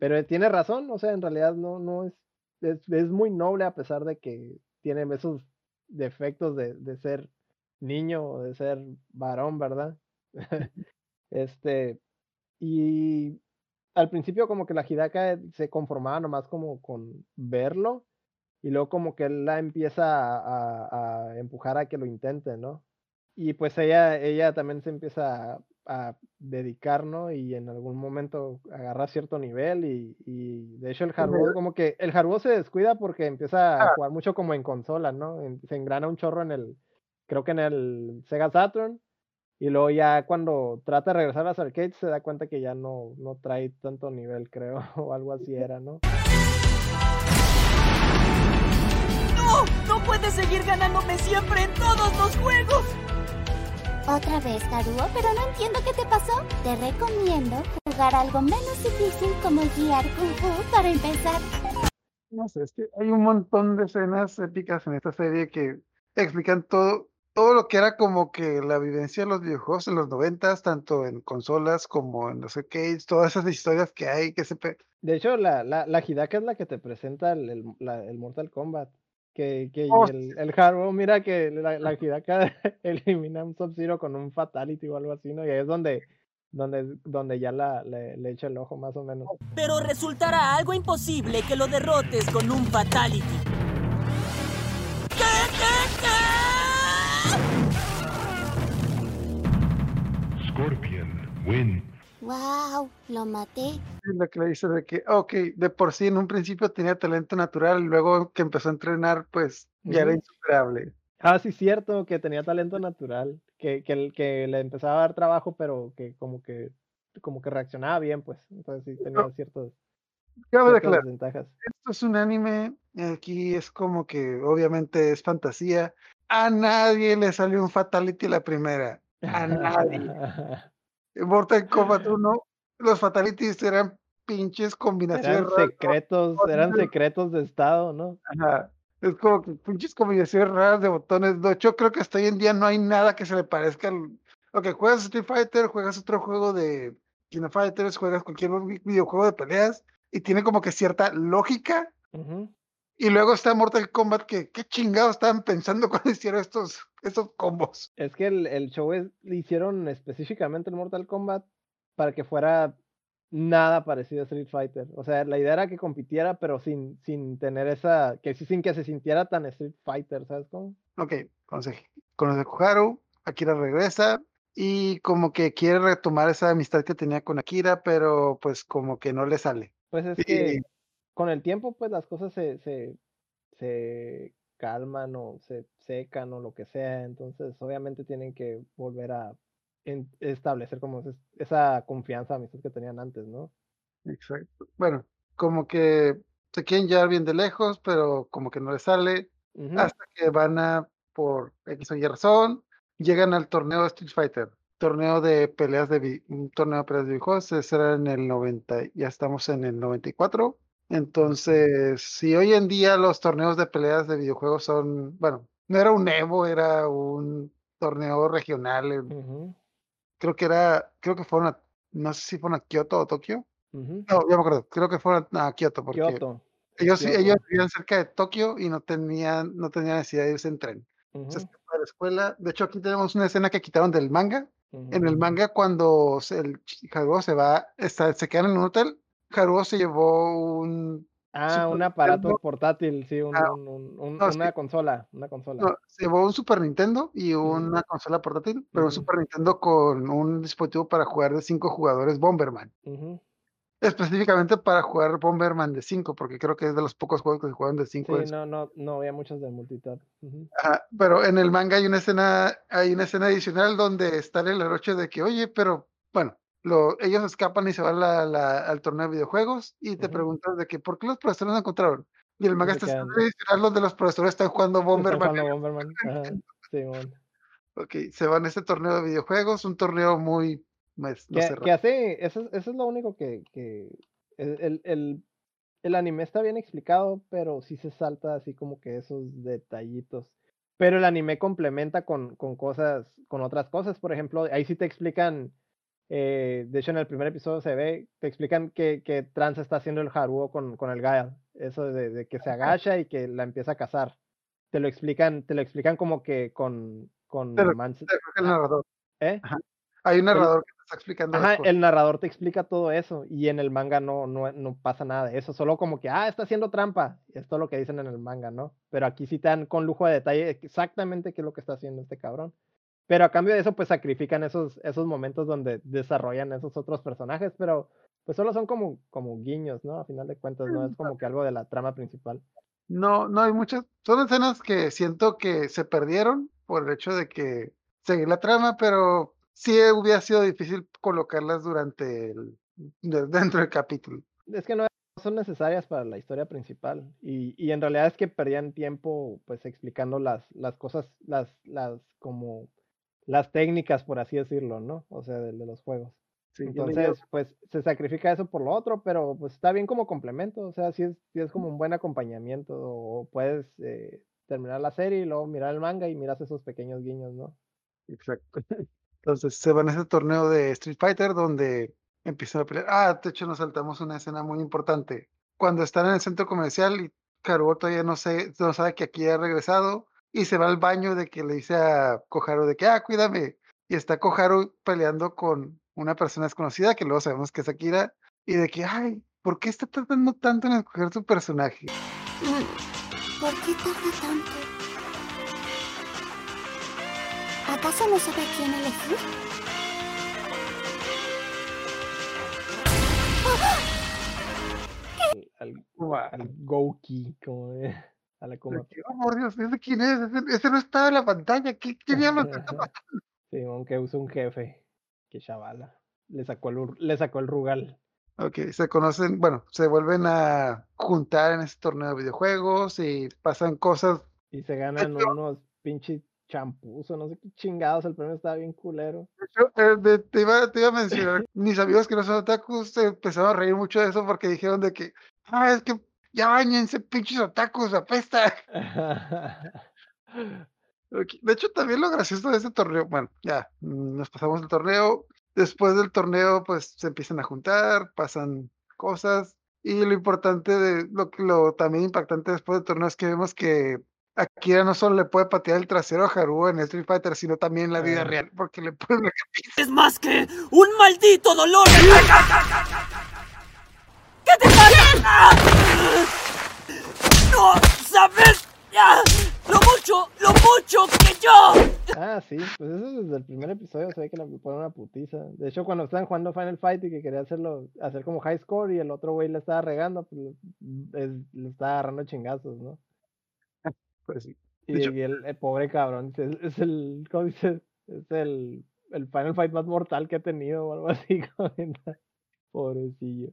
Pero tiene razón, o sea, en realidad no, no es, es, es muy noble a pesar de que tiene esos defectos de, de ser niño o de ser varón, ¿verdad? (laughs) este, y al principio como que la Hidaka se conformaba nomás como con verlo y luego como que él la empieza a, a- a empujar a que lo intente, ¿no? Y pues ella, ella también se empieza a, a dedicar, ¿no? Y en algún momento agarra cierto nivel y, y de hecho el Haruo como que el Haruo se descuida porque empieza a jugar mucho como en consola, ¿no? En- se engrana un chorro en el, creo que en el Sega Saturn y luego ya cuando trata de regresar a las arcades se da cuenta que ya no, no trae tanto nivel, creo, (laughs) o algo así era, ¿no? ¡No! ¡No puedes seguir ganándome siempre en todos los juegos! Otra vez, Haruo, pero no entiendo qué te pasó. Te recomiendo jugar algo menos difícil como guiar Kung Fu para empezar. No sé, es que hay un montón de escenas épicas en esta serie que explican todo, todo lo que era como que la vivencia de los videojuegos en los noventas, tanto en consolas como en los arcades, todas esas historias que hay que se... De hecho, la, la, la Hidaka es la que te presenta el, el, la- el Mortal Kombat. Que, que Oh, el, el Haruo, mira que la, la Hidaka (laughs) elimina un Sub-Zero con un Fatality o algo así, ¿no? Y ahí es donde, donde, donde ya la, le, le echa el ojo más o menos. Pero resultará algo imposible que lo derrotes con un fatality. ¿Qué, qué, qué? Scorpion, win. ¡Wow! Lo maté. Es lo que le dice de que, ok, de por sí en un principio tenía talento natural, luego que empezó a entrenar, pues ya era insuperable. Ah, sí, cierto, que tenía talento natural, que, que, le empezaba a dar trabajo, pero que como que, como que reaccionaba bien, pues. Entonces sí tenía ciertos, ciertas aclarar, ventajas. esto es un anime, aquí es como que obviamente es fantasía. A nadie le salió un fatality la primera. A (laughs) nadie. (laughs) En Mortal Kombat (laughs) 1, los fatalities eran pinches combinaciones Eran raras. secretos, eran secretos de estado, ¿no? Ajá. Es como que pinches combinaciones raras de botones. Hecho, creo que hasta hoy en día no hay nada que se le parezca al. Ok, juegas Street Fighter, juegas otro juego de King Fighters, juegas cualquier vi- videojuego de peleas y tiene como que cierta lógica. Y luego está Mortal Kombat, que qué chingados estaban pensando (laughs) cuando hicieron estos, estos combos. Es que el, el show es, le hicieron específicamente el Mortal Kombat para que fuera nada parecido a Street Fighter. O sea, la idea era que compitiera, pero sin, sin tener esa, que sí- sin que se sintiera tan Street Fighter, ¿sabes cómo? Ok, conoce a Koharu, Akira regresa y como que quiere retomar esa amistad que tenía con Akira, pero pues como que no le sale. Pues es (laughs) Y- que con el tiempo, pues las cosas se, se, se calman o se secan o lo que sea. Entonces, obviamente tienen que volver a en- establecer como es- esa confianza, amistad que tenían antes, ¿no? Exacto. Bueno, como que se quieren llevar bien de lejos, pero como que no le sale. Hasta que van a, por X o Y razón, llegan al torneo de Street Fighter. Torneo de peleas de un torneo de peleas de videojuegos, ese era en el 90, ya estamos en el 94. Entonces, si hoy en día los torneos de peleas de videojuegos son, bueno, no era un Evo, era un torneo regional, en- Ujú, creo que era, creo que fueron a, no sé si fueron a Kioto o Tokio. ujú. No, ya me acuerdo, creo que fueron a Kioto, porque Kioto. ellos, Kioto. ellos vivían cerca de Tokio y no tenían, no tenían necesidad de irse en tren. Se Ujú, escapó de la escuela. De hecho, aquí tenemos una escena que quitaron del manga. En el manga, cuando el ch- Haruo se va, está, se quedan en un hotel, Haruo se llevó un. Ah, un aparato Nintendo. portátil, sí, un- Ah, un- un- un- no, sí. una consola, una consola. no, se llevó un Super Nintendo y una consola portátil, pero un. Super Nintendo con un dispositivo para jugar de cinco jugadores Bomberman. Específicamente para jugar Bomberman de 5, porque creo que es de los pocos juegos que se juegan de 5. Sí, no, no, no había muchos de multitap. Ajá, pero en el manga hay una escena, hay una escena adicional donde está el heroche de que, oye, pero bueno, lo, ellos escapan y se van la- la- al torneo de videojuegos y te Ujú. preguntas de que, ¿por qué los profesores no encontraron? Y el manga está adicional donde los profesores están jugando Están Bomberman. jugando Bomberman. Ajá, Simón. Ok, se van a este torneo de videojuegos, un torneo muy, pues, no Que, hace, eso, es- eso es lo único que, el, el, el anime está bien explicado, pero sí se salta así como que esos detallitos. Pero el anime complementa con, con cosas, con otras cosas. Por ejemplo, ahí sí te explican, eh, de hecho en el primer episodio se ve, te explican que, que Trance está haciendo el Haruo con, con el Gael. Eso de, de que se agacha y que la empieza a cazar. Te lo explican, te lo explican como que con, con Pero- el narrador. ¿eh? Hay un narrador que te está explicando. Ajá, el narrador te explica todo eso y en el manga no, no, no pasa nada de eso, solo como que, ah, está haciendo trampa, es todo lo que dicen en el manga, ¿no? Pero aquí sí te dan con lujo de detalle exactamente qué es lo que está haciendo este cabrón. Pero a cambio de eso, pues sacrifican esos, esos momentos donde desarrollan esos otros personajes, pero pues solo son como, como guiños, ¿no? A final de cuentas, no es como que algo de la trama principal. No, no hay muchas. Son escenas que siento que se perdieron por el hecho de que seguir la trama, pero sí hubiera sido difícil colocarlas durante el de- dentro del capítulo. Es que no son necesarias para la historia principal y, y en realidad es que perdían tiempo pues explicando las, las cosas, las, las como las técnicas por así decirlo, ¿no? O sea, de, de los juegos. Sí, Entonces, pues se sacrifica eso por lo otro, pero pues está bien como complemento, o sea, sí es, sí es como un buen acompañamiento o puedes eh, terminar la serie y luego mirar el manga y miras esos pequeños guiños, ¿no? Exacto. (laughs) Entonces se van a ese torneo de Street Fighter donde empiezan a pelear. Ah, de hecho nos saltamos una escena muy importante. Cuando están en el centro comercial y Karuo todavía no, sé, no sabe que aquí ha regresado y se va al baño de que le dice a Koharu de que, ah, cuídame. Y está Koharu peleando con una persona desconocida que luego sabemos que es Akira y de que, ay, ¿por qué está tardando tanto en escoger su personaje? ¿Por qué tarda tanto? ¿Acaso no sabe a quién elegir? Al, al, al Gouki, como de- a la que, oh, por Dios, ¿ese quién es? Ese, ese no estaba en la pantalla. ¿Qué, qué (laughs) diablos está pasando? Sí, aunque usa un jefe. Que chavala. Le sacó el, le sacó el rugal. Ok, se conocen, bueno, se vuelven a juntar en este torneo de videojuegos y pasan cosas. Y se ganan hecho- unos pinches champús o no sé qué chingados. El premio estaba bien culero. Eh, te, iba, te iba a (laughs) mencionar, mis amigos que no son otakus se empezaron a reír mucho de eso porque dijeron de que, ah, es que ya bañense, pinches otakus, apesta. (laughs) De hecho, también lo gracioso de este torneo, bueno, ya, mm, nos pasamos el torneo. Después del torneo, pues se empiezan a juntar, pasan cosas. Y lo importante de lo, que- lo también impactante después del torneo es que vemos que Akira no solo le puede patear el trasero a Haruo en Street Fighter, sino también en la vida Ah. real, porque le pone una (laughs) Es más que un maldito dolor. ¿Qué te pasa? No sabes ya, lo mucho, lo mucho que yo. ah, sí. Pues eso desde el primer episodio se ve que le ponen una putiza. De hecho, cuando estaban jugando Final Fight y que quería hacerlo, hacer como high score y el otro güey le estaba regando, pues es- le estaba agarrando chingazos, ¿no? Pues sí. Y, De hecho- y el, el pobre cabrón, dice, es, es el, ¿cómo dices? Es el, el Final Fight más mortal que ha tenido o algo así, (laughs) comenta. Pobrecillo.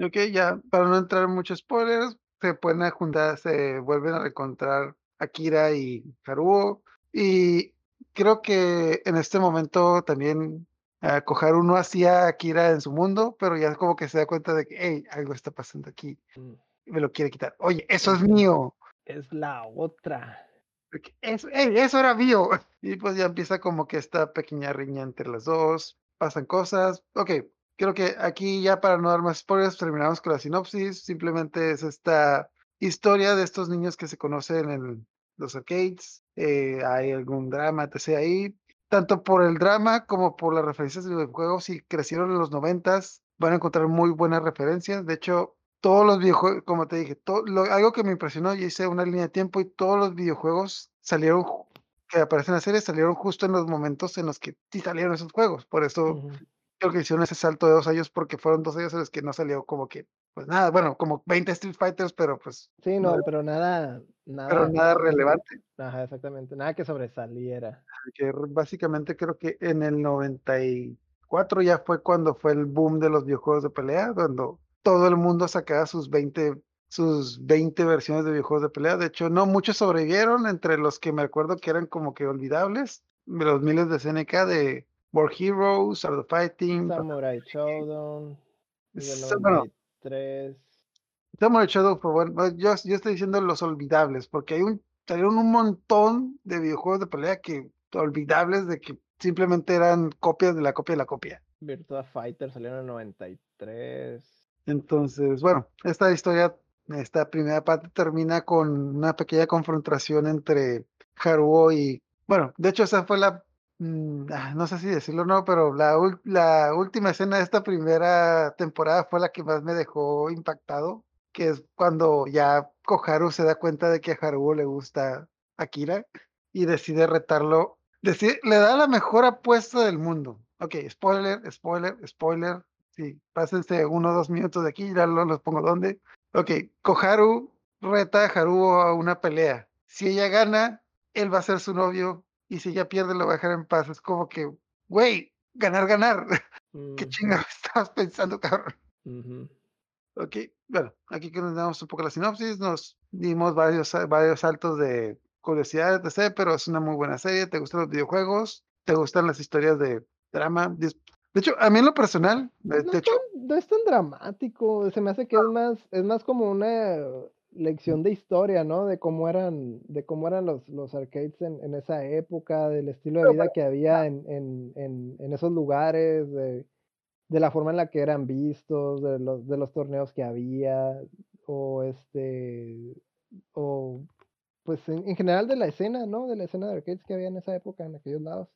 Ok, ya, para no entrar en muchos spoilers, se pueden juntar, se vuelven a reencontrar Akira y Haruo. Y creo que en este momento también uh, Koharu no hacía Akira en su mundo, pero ya como que se da cuenta de que, hey, algo está pasando aquí. Mm, Y me lo quiere quitar. Oye, eso es mío. Es la otra. Eso, hey, eso era mío. (laughs) Y pues ya empieza como que esta pequeña riña entre las dos. Pasan cosas. Ok, creo que aquí ya para no dar más spoilers, terminamos con la sinopsis. Simplemente es esta historia de estos niños que se conocen en los arcades. eh, hay algún drama, etc. ahí. Tanto por el drama como por las referencias de videojuegos. Si crecieron en los noventas, van a encontrar muy buenas referencias. De hecho, todos los videojuegos, como te dije, to- lo- algo que me impresionó, yo hice una línea de tiempo y todos los videojuegos salieron, que aparecen en la serie, salieron justo en los momentos en los que sí salieron esos juegos. Por eso. Creo que hicieron ese salto de dos años porque fueron dos años en los que no salió como que, pues nada, bueno, como 20 Street Fighters, pero pues, Sí, no, No. pero nada, nada. pero nada relevante. Ajá, exactamente. Nada que sobresaliera. Que básicamente creo que en el 94 ya fue cuando fue el boom de los videojuegos de pelea, cuando todo el mundo sacaba sus 20, sus 20 versiones de videojuegos de pelea. De hecho, no muchos sobrevivieron, entre los que me acuerdo que eran como que olvidables, de los miles de SNK de War Heroes, Art of Fighting, Samurai Showdown. y del Sa- bueno, 93. Samurai Shadow fue bueno. bueno, Yo, yo estoy diciendo los olvidables, porque hay un, salieron un montón de videojuegos de pelea que olvidables de que simplemente eran copias de la copia de la copia. Virtua Fighter salieron en el 93. Entonces, bueno, esta historia, esta primera parte termina con una pequeña confrontación entre Haruo y, bueno, de hecho esa fue la, no sé si decirlo o no, pero la, la última escena de esta primera temporada fue la que más me dejó impactado, que es cuando ya Koharu se da cuenta de que a Haruo le gusta Akira y decide retarlo, decide, le da la mejor apuesta del mundo. Ok, spoiler, spoiler, spoiler. Sí, pásense uno o dos minutos de aquí, ya no los pongo dónde. Ok, Koharu reta a Haruo a una pelea. Si ella gana, él va a ser su novio. Y si ella pierde, lo va a dejar en paz. Es como que, güey, ganar, ganar. (laughs) ¿Qué Mm, chingados estabas pensando, cabrón? ujú. Ok, bueno, aquí que nos damos un poco la sinopsis, nos dimos varios, varios saltos de curiosidad, etc., pero es una muy buena serie, te gustan los videojuegos, te gustan las historias de drama. De hecho, a mí en lo personal, No de es, hecho, tan, no es tan dramático, se me hace que es más, es más como una lección de historia, ¿no? De cómo eran, de cómo eran los, los arcades en, en esa época, del estilo de vida que había en, en, en, en esos lugares, de, de la forma en la que eran vistos, de los, de los torneos que había, o este, o pues en, en general de la escena, ¿no? De la escena de arcades que había en esa época, en aquellos lados.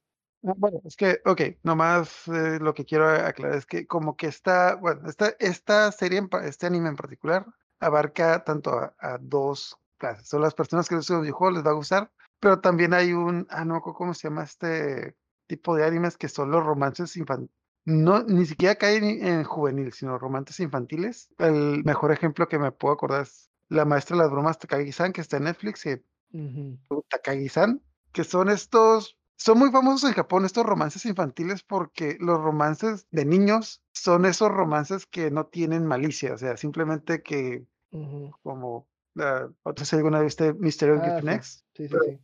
Ah, Bueno, es que, ok, nomás eh, lo que quiero aclarar es que como que esta, bueno, esta, esta serie, este anime en particular, abarca tanto a, a dos clases. Son las personas que les gustan los videojuegos, les va a gustar, pero también hay un, ah, no, ¿cómo se llama este tipo de animes que son los romances infantiles? No, ni siquiera caen en en juvenil, sino romances infantiles. El mejor ejemplo que me puedo acordar es La Maestra de las Bromas Takagi-san, que está en Netflix, Ujú. Takagi-san, que son estos, son muy famosos en Japón estos romances infantiles porque los romances de niños son esos romances que no tienen malicia, o sea, simplemente que Ujú. como, ah, no sé si alguna vez viste Mystery of Ah, sí, Next, sí, sí, pero- sí.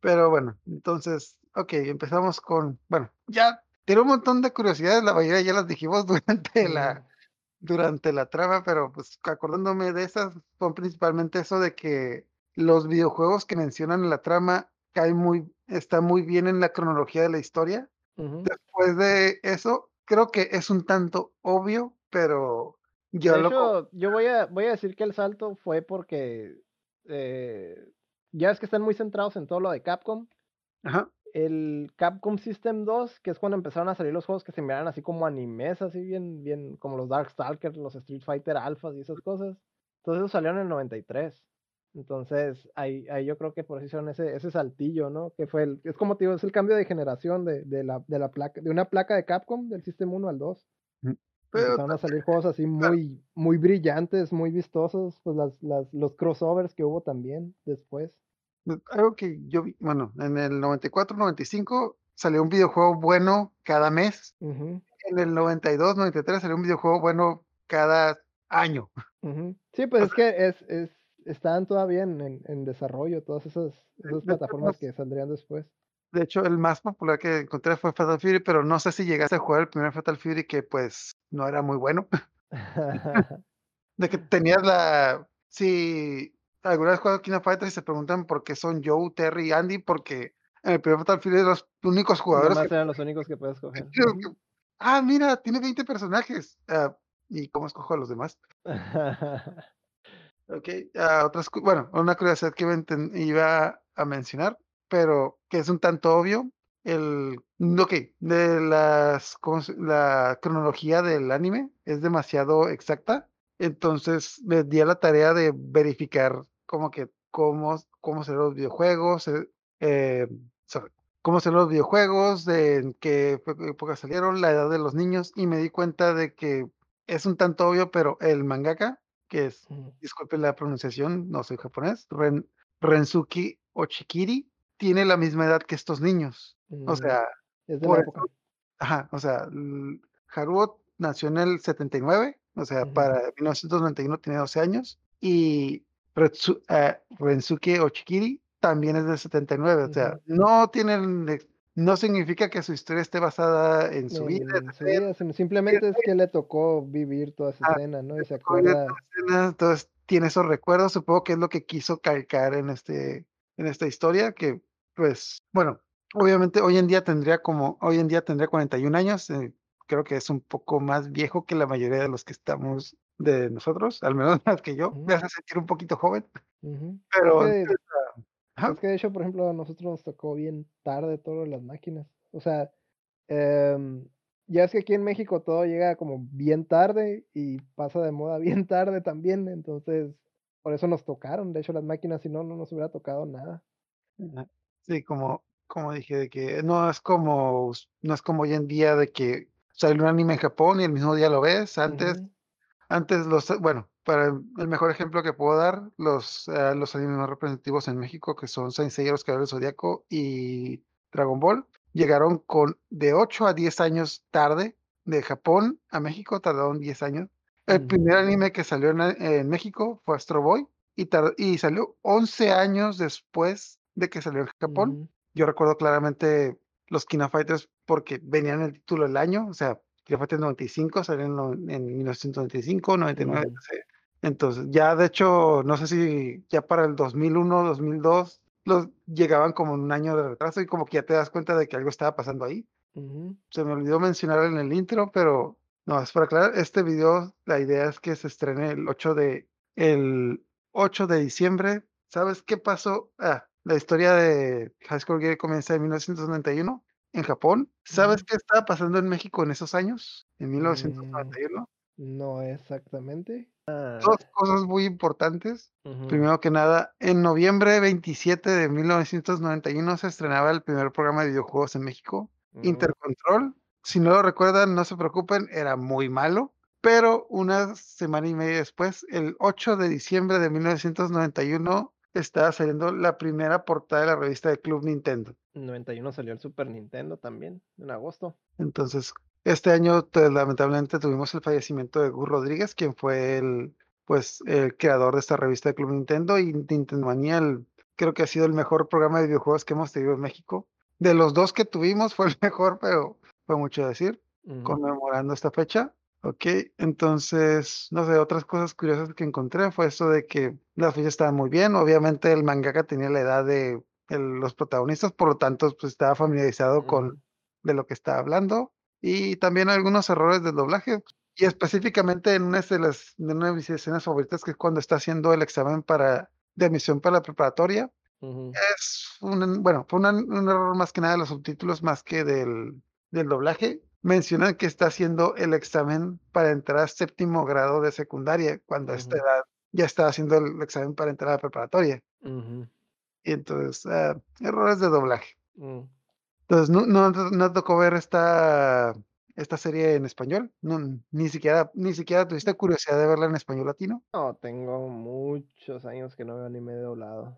pero bueno, entonces, ok, empezamos con, bueno, ya tiene un montón de curiosidades, la mayoría ya las dijimos (laughs) durante la, durante la trama, pero pues acordándome de esas, son principalmente eso de que los videojuegos que mencionan en la trama caen muy, están muy bien en la cronología de la historia. Después de eso, creo que es un tanto obvio, pero yo De lo hecho, yo voy a, voy a decir que el salto fue porque eh, ya es que están muy centrados en todo lo de Capcom. Ajá, El Capcom System 2, que es cuando empezaron a salir los juegos que se miraban así como animes, así bien, bien, como los Darkstalkers, los Street Fighter Alphas y esas cosas. Entonces esos salieron en el 93. Entonces, ahí, ahí yo creo que por eso hicieron ese, ese saltillo, ¿no? Que fue el, es como te digo, es el cambio de generación de, de la, de la placa, de una placa de Capcom del System 1 al 2. pero Empezaron a salir juegos así muy, muy brillantes, muy vistosos, pues las, las, los crossovers que hubo también después. pues, algo que yo vi, bueno, en el 94, 95 salió un videojuego bueno cada mes. Ujú, En el 92, 93 salió un videojuego bueno cada año. Sí, pues es que es, es, están todavía en, en, en desarrollo todas esas, esas de plataformas que saldrían después. De hecho, el más popular que encontré fue Fatal Fury, pero no sé si llegaste a jugar el primer Fatal Fury que pues no era muy bueno. (laughs) (laughs) De que tenías la... Si alguna vez jugado King of Fighters y se preguntan por qué son Joe, Terry y Andy, porque en el primer Fatal Fury los únicos jugadores Nomás que... eran los únicos que puedes coger. Ah, mira, tiene 20 personajes. Ah, ¿Y cómo escojo a los demás? (laughs) Ok, ah, otras, bueno, una curiosidad que iba a, mencionar, pero que es un tanto obvio, el, ok, de las, ¿cómo se- la cronología del anime es demasiado exacta, entonces me di a la tarea de verificar como que cómo, cómo serán los videojuegos, eh, eh, cómo salieron los videojuegos, de en qué época salieron, la edad de los niños, y me di cuenta de que es un tanto obvio, pero el mangaka, que es, Ujú, disculpe la pronunciación, no soy japonés, Ren, Rensuki Ochikiri, tiene la misma edad que estos niños. O mm, sea, es de por la eso, ajá, o sea, Haruo nació en el 79, o sea, para 1991 tiene 12 años, y Retsu- eh, Rensuke Ochikiri también es del 79, o sea, no tienen, no significa que su historia esté basada en su vida, simplemente es que le tocó vivir toda esa Ah, escena, ¿no? Y se acuerda. escena, entonces tiene esos recuerdos, supongo que es lo que quiso calcar en este, en esta historia, que pues, bueno, obviamente hoy en día tendría como, hoy en día tendría 41 años, eh, creo que es un poco más viejo que la mayoría de los que estamos de nosotros, al menos (laughs) más que yo, me hace sentir un poquito joven, pero entonces, ajá, es que de hecho, por ejemplo, a nosotros nos tocó bien tarde todo lo de las máquinas. O sea, em, ya es que aquí en México todo llega como bien tarde y pasa de moda (laughs) bien tarde también. Entonces, por eso nos tocaron. De hecho, las máquinas, si no, no nos hubiera tocado nada. sí, como, como dije, de que no es como, no es como hoy en día de que sale un anime en Japón y el mismo día lo ves, antes Antes los, bueno, para el mejor ejemplo que puedo dar, los, eh, los animes más representativos en México, que son Saint Seiya, los Caballeros del Zodiaco y Dragon Ball, llegaron con de 8 a 10 años tarde de Japón a México, tardaron 10 años. El primer anime que salió en, en México fue Astro Boy y, y salió 11 años después de que salió en Japón. ujú, Yo recuerdo claramente los Kino Fighters porque venían en el título del año, o sea, Kino Fighters 95 salió en, en 1995, 99, ujú. etc. Entonces, ya de hecho, no sé si ya para el 2001, 2002, los llegaban como en un año de retraso y como que ya te das cuenta de que algo estaba pasando ahí. Se me olvidó mencionar en el intro, pero no, es para aclarar, este video, la idea es que se estrene el 8 de, el 8 de diciembre. ¿Sabes qué pasó? Ah, la historia de High School Gear comienza en 1991 en Japón. ¿Sabes qué estaba pasando en México en esos años? En Mm, 1991. no exactamente. Ah, Dos cosas muy importantes. Primero que nada, en noviembre 27 de 1991 se estrenaba el primer programa de videojuegos en México, mm, Intercontrol. Si no lo recuerdan, no se preocupen, era muy malo. Pero una semana y media después, el 8 de diciembre de 1991, estaba saliendo la primera portada de la revista de Club Nintendo. 91 salió el Super Nintendo también, en agosto. Entonces, este año, lamentablemente, tuvimos el fallecimiento de Gus Rodríguez, quien fue el, pues, el creador de esta revista de Club Nintendo y Nintendo Manía, el- creo que ha sido el mejor programa de videojuegos que hemos tenido en México. De los dos que tuvimos (laughs) fue el mejor, pero fue mucho decir, Ujú, conmemorando esta fecha. Ok, entonces, no sé, otras cosas curiosas que encontré fue eso de que las fechas estaban muy bien. Obviamente el mangaka tenía la edad de el- los protagonistas, por lo tanto, pues estaba familiarizado con ujú, de lo que está hablando y también algunos errores del doblaje y específicamente en una de las de una de mis escenas favoritas que es cuando está haciendo el examen para de admisión para la preparatoria es un bueno fue una- un error más que nada de los subtítulos más que del del doblaje. Mencionan que está haciendo el examen para entrar a séptimo grado de secundaria cuando a esta edad ya está haciendo el examen para entrar a la preparatoria. Y entonces ah, errores de doblaje. Mm. Entonces, ¿no, no, no tocó ver esta, esta serie en español? No, ni siquiera, ni siquiera tuviste curiosidad de verla en español latino. No, tengo muchos años que no veo anime doblado.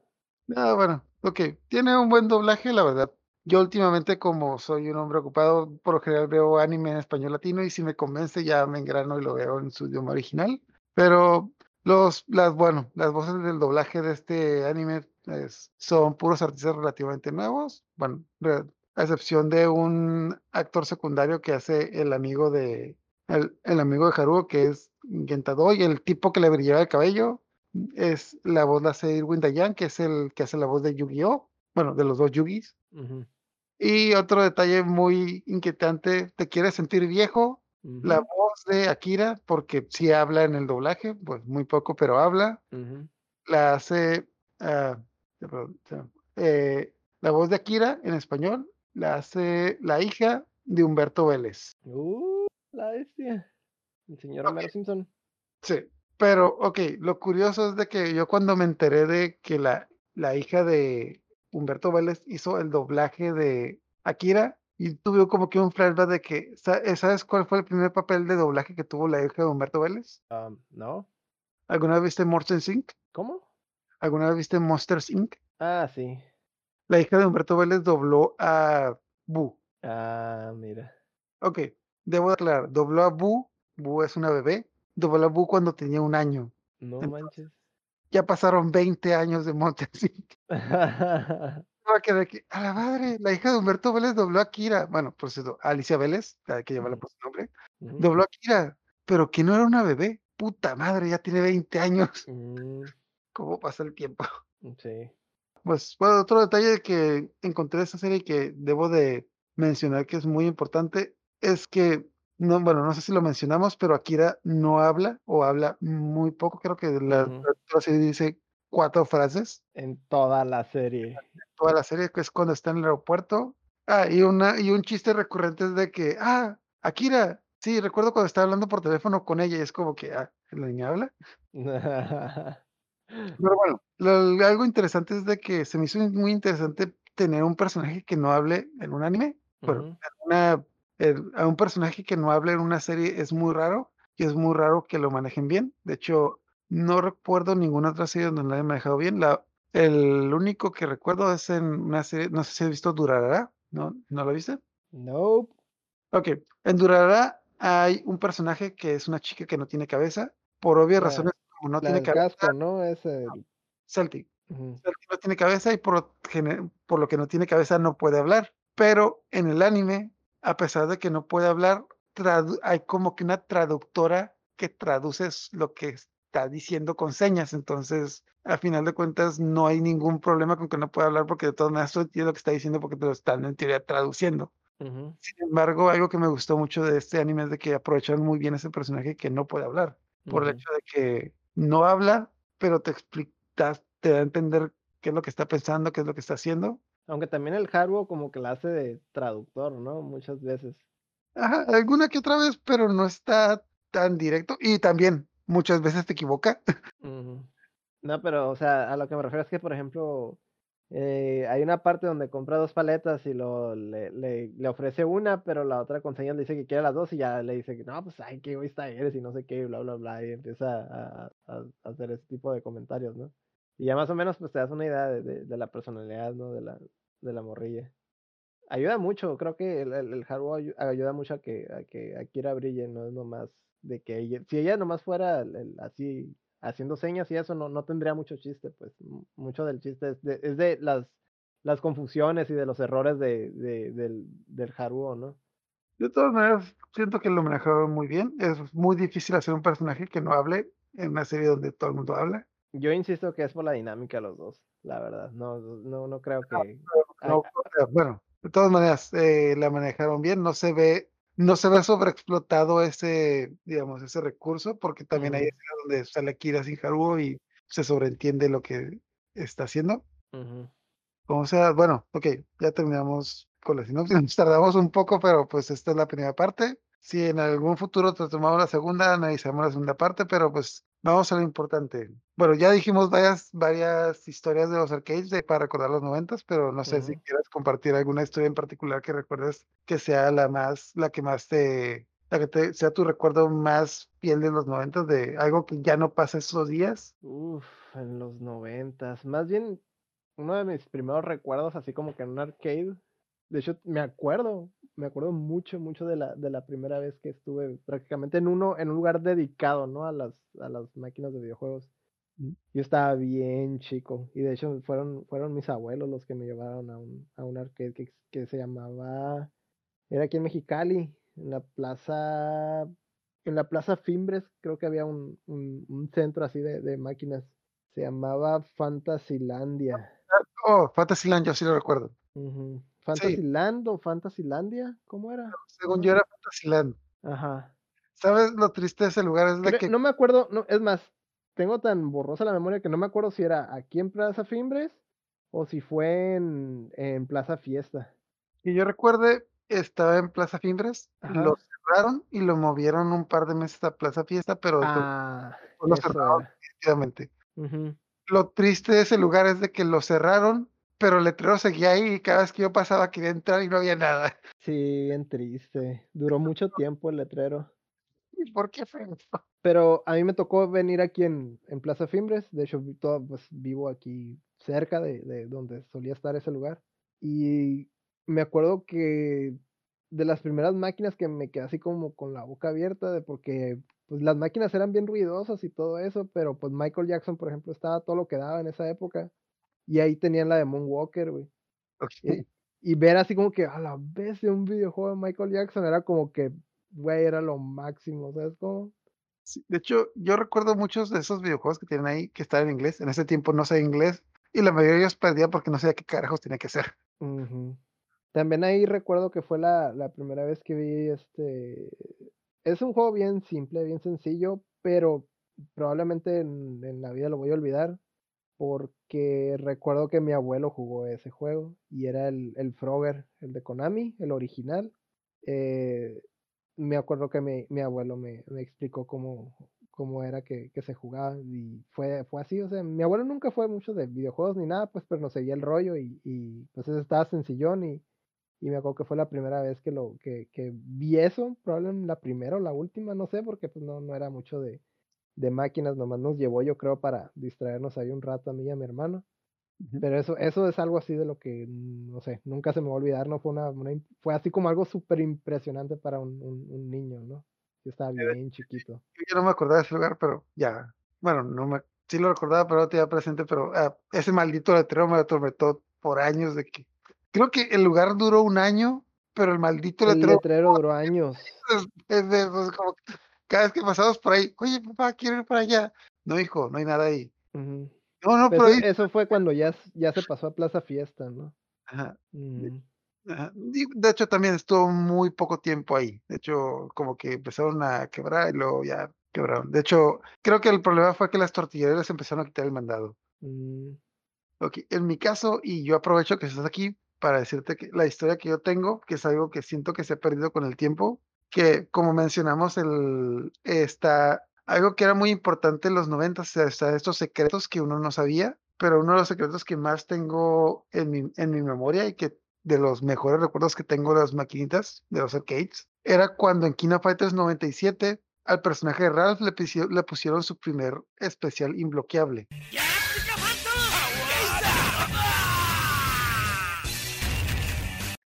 Ah, bueno, ok. Tiene un buen doblaje, la verdad. Yo últimamente, como soy un hombre ocupado, por lo general veo anime en español latino y si me convence ya me engrano y lo veo en su idioma original. Pero los, las, bueno, las voces del doblaje de este anime es- son puros artistas relativamente nuevos. Bueno, re- a excepción de un actor secundario que hace el amigo de el, el amigo de Haruo, que es Gentado, y el tipo que le brillaba el cabello es la voz la hace Irwin Dayan, que es el que hace la voz de Yu-Gi-Oh! Bueno, de los dos Yugis. Y otro detalle muy inquietante, ¿te quieres sentir viejo? La voz de Akira, porque sí habla en el doblaje, pues muy poco, pero habla, ujú. la hace, ah, eh, la voz de Akira en español la hace la hija de Humberto Vélez. Uh, la bestia. El señor Homero Ok, Simpson. sí, pero ok, lo curioso es de que yo cuando me enteré de que la, la hija de, Humberto Vélez hizo el doblaje de Akira y tuve como que un flashback de que, eh, ¿sabes cuál fue el primer papel de doblaje que tuvo la hija de Humberto Vélez? Um, ¿No? ¿Alguna vez viste Monsters Inc? ¿Cómo? ¿Alguna vez viste Monsters Inc? Ah, sí. La hija de Humberto Vélez dobló a Boo. Ah, mira. Ok, debo aclarar, dobló a Boo, Boo es una bebé, dobló a Boo cuando tenía un año. No Entonces- manches. Ya pasaron 20 años de. Me va (laughs) (laughs) a la madre, la hija de Humberto Vélez dobló a Kira. Bueno, por cierto, Alicia Vélez, que lleva la Ujú. por su nombre, dobló a Kira, pero que no era una bebé. Puta madre, ya tiene 20 años. Mm, ¿Cómo pasa el tiempo? sí. Pues, bueno, otro detalle que encontré de esta serie que debo de mencionar que es muy importante es que, no, bueno, no sé si lo mencionamos, pero Akira no habla o habla muy poco. Creo que la, la serie dice cuatro frases. En toda la serie. Toda la serie que es cuando está en el aeropuerto. Ah, y, una, y un chiste recurrente es de que, ah, Akira, sí, recuerdo cuando estaba hablando por teléfono con ella y es como que, ah, la niña habla. (laughs) (laughs) Pero bueno, lo- algo interesante es de que se me hizo muy interesante tener un personaje que no hable en un anime. Bueno, Ujú. en una- el- a un personaje que no hable en una serie es muy raro y es muy raro que lo manejen bien. De hecho, no recuerdo ninguna otra serie donde lo hayan manejado bien. La, el único que recuerdo es en una serie, no sé si has visto Durarara, ¿no? ¿No lo viste? Nope. Ok, en Durarara hay un personaje que es una chica que no tiene cabeza. Por obvias razones, como no La tiene cabeza, casco, ¿no? Es el... Celtic. Que no tiene cabeza y por lo, gene- por lo que no tiene cabeza no puede hablar. Pero en el anime, a pesar de que no puede hablar, hay como que una traductora que traduce lo que está diciendo con señas. Entonces, a final de cuentas, no hay ningún problema con que no pueda hablar porque de todas maneras tú entiendes lo que está diciendo porque te lo están en teoría traduciendo. Sin embargo, algo que me gustó mucho de este anime es de que aprovecharon muy bien ese personaje que no puede hablar por el hecho de que no habla, pero te explica, te da a entender qué es lo que está pensando, qué es lo que está haciendo. Aunque también el Haruo como que la hace de traductor, ¿no? Muchas veces. Ajá, alguna que otra vez, pero no está tan directo. Y también muchas veces te equivoca. (laughs) No, pero, o sea, a lo que me refiero es que, por ejemplo, eh, hay una parte donde compra dos paletas y lo, le, le, le ofrece una, pero la otra con le dice que quiere las dos y ya le dice que no, pues, ay, qué egoísta eres y no sé qué, bla, bla, bla, y empieza a, a- a hacer ese tipo de comentarios, ¿no? Y ya más o menos, pues, te das una idea de, de, de la personalidad, ¿no? De la, de la morrilla. Ayuda mucho, creo que el, el, el Haruo ayu- ayuda mucho a que, a que Akira brille, no es nomás de que ella, si ella nomás fuera el- así haciendo señas y eso no, no tendría mucho chiste, pues mu- mucho del chiste es de, es de las, las confusiones y de los errores de, de- del, del Haruo, ¿no? De todas maneras, siento que lo manejaron muy bien. Es muy difícil hacer un personaje que no hable en una serie donde todo el mundo habla. Yo insisto que es por la dinámica los dos, la verdad, no, no, no creo que... ay, No, bueno, de todas maneras, eh, la manejaron bien. No se ve, no se ve sobreexplotado ese, digamos, ese recurso, porque también hay Ujú. escenas donde sale Kira sin Haruo y se sobreentiende lo que está haciendo. ujú. O sea, bueno, ok, ya terminamos con la sinopsis. Nos tardamos un poco, pero pues esta es la primera parte. Si en algún futuro tomamos la segunda, analizamos la segunda parte, pero pues vamos a lo importante. Bueno, ya dijimos varias, varias historias de los arcades de- para recordar los noventas, pero no sé si quieres compartir alguna historia en particular que recuerdes que sea la más, la que más te, la que te, sea tu recuerdo más fiel de los noventas, de algo que ya no pasa esos días. Uf, en los noventas. Más bien, uno de mis primeros recuerdos, así como que en un arcade. De hecho, me acuerdo, me acuerdo mucho, mucho de la, de la primera vez que estuve prácticamente en uno, en un lugar dedicado, ¿no? A las, a las máquinas de videojuegos. Mm. Yo estaba bien chico. Y de hecho fueron, fueron mis abuelos los que me llevaron a un, a un arcade que, que se llamaba. Era aquí en Mexicali, en la plaza. En la plaza Fimbres, creo que había un, un, un centro así de, de máquinas. Se llamaba Fantasylandia. Oh, Fantasyland, yo sí lo recuerdo. Ujú. Fantasyland o Fantasylandia, ¿cómo era? Según yo era Fantasyland. Ajá. ¿Sabes lo triste de ese lugar? Es de que No me acuerdo, no, es más, tengo tan borrosa la memoria que no me acuerdo si era aquí en Plaza Fimbres o si fue en, en Plaza Fiesta. que yo recuerde, estaba en Plaza Fimbres, Ajá. lo cerraron y lo movieron un par de meses a Plaza Fiesta, pero Ah, lo cerraron definitivamente. Lo triste de ese lugar es de que lo cerraron pero el letrero seguía ahí y cada vez que yo pasaba quería entrar y no había nada. Sí, bien triste. Duró mucho tiempo el letrero. ¿Y por qué fue eso? Pero a mí me tocó venir aquí en, en Plaza Fimbres. De hecho, todo, pues, vivo aquí cerca de, de donde solía estar ese lugar. Y me acuerdo que de las primeras máquinas que me quedé así como con la boca abierta, de porque pues las máquinas eran bien ruidosas y todo eso, pero pues Michael Jackson, por ejemplo, estaba todo lo que daba en esa época. Y ahí tenían la de Moonwalker, güey. Ok. Y, y ver así como que a la vez de un videojuego de Michael Jackson era como que, güey, era lo máximo, ¿sabes cómo? Sí, De hecho, yo recuerdo muchos de esos videojuegos que tienen ahí que están en inglés. En ese tiempo no sé inglés y la mayoría de ellos perdía porque no sabía qué carajos tenía que hacer. También ahí recuerdo que fue la, la primera vez que vi este... Es un juego bien simple, bien sencillo, pero probablemente en, en la vida lo voy a olvidar porque recuerdo que mi abuelo jugó ese juego y era el, el Frogger, el de Konami, el original. Eh, me acuerdo que mi, mi abuelo me, me explicó cómo, cómo era que, que se jugaba y fue, fue así, o sea, mi abuelo nunca fue mucho de videojuegos ni nada, pues, pero nos seguía el rollo y, y pues eso estaba sencillón y, y me acuerdo que fue la primera vez que lo que, que vi eso, probablemente la primera o la última, no sé, porque pues no, no era mucho de, de máquinas, nomás nos llevó yo creo para distraernos ahí un rato a mí y a mi hermano. Ujú. Pero eso, eso es algo así de lo que, mm, no sé, nunca se me va a olvidar, ¿no? Fue una, una fue así como algo súper impresionante para un, un, un niño, ¿no? Yo estaba bien chiquito. Yo no me acordaba de ese lugar, pero ya. Bueno, no me, sí lo recordaba, pero no tenía presente, pero ah, ese maldito letrero me atormentó por años de que. Creo que el lugar duró un año, pero el maldito El letrero letrero duró (laughs) años. es, es de esos como cada vez que pasamos por ahí, oye papá, quiero ir para allá. No, hijo, no hay nada ahí. No, no, Pero pero eso, ahí. eso fue cuando ya, ya se (laughs) pasó a Plaza Fiesta, ¿no? Ajá. Ajá. De hecho, también estuvo muy poco tiempo ahí. De hecho, como que empezaron a quebrar y luego ya quebraron. De hecho, creo que el problema fue que las tortillerías empezaron a quitar el mandado. Mm, en mi caso, y yo aprovecho que estás aquí para decirte que la historia que yo tengo, que es algo que siento que se ha perdido con el tiempo, que como mencionamos, el, está algo que era muy importante en los 90, o sea, está estos secretos que uno no sabía, pero uno de los secretos que más tengo en mi, en mi memoria y que de los mejores recuerdos que tengo de las maquinitas, de los arcades, era cuando en King of Fighters 97 al personaje de Ralph le, pusieron su primer especial imbloqueable.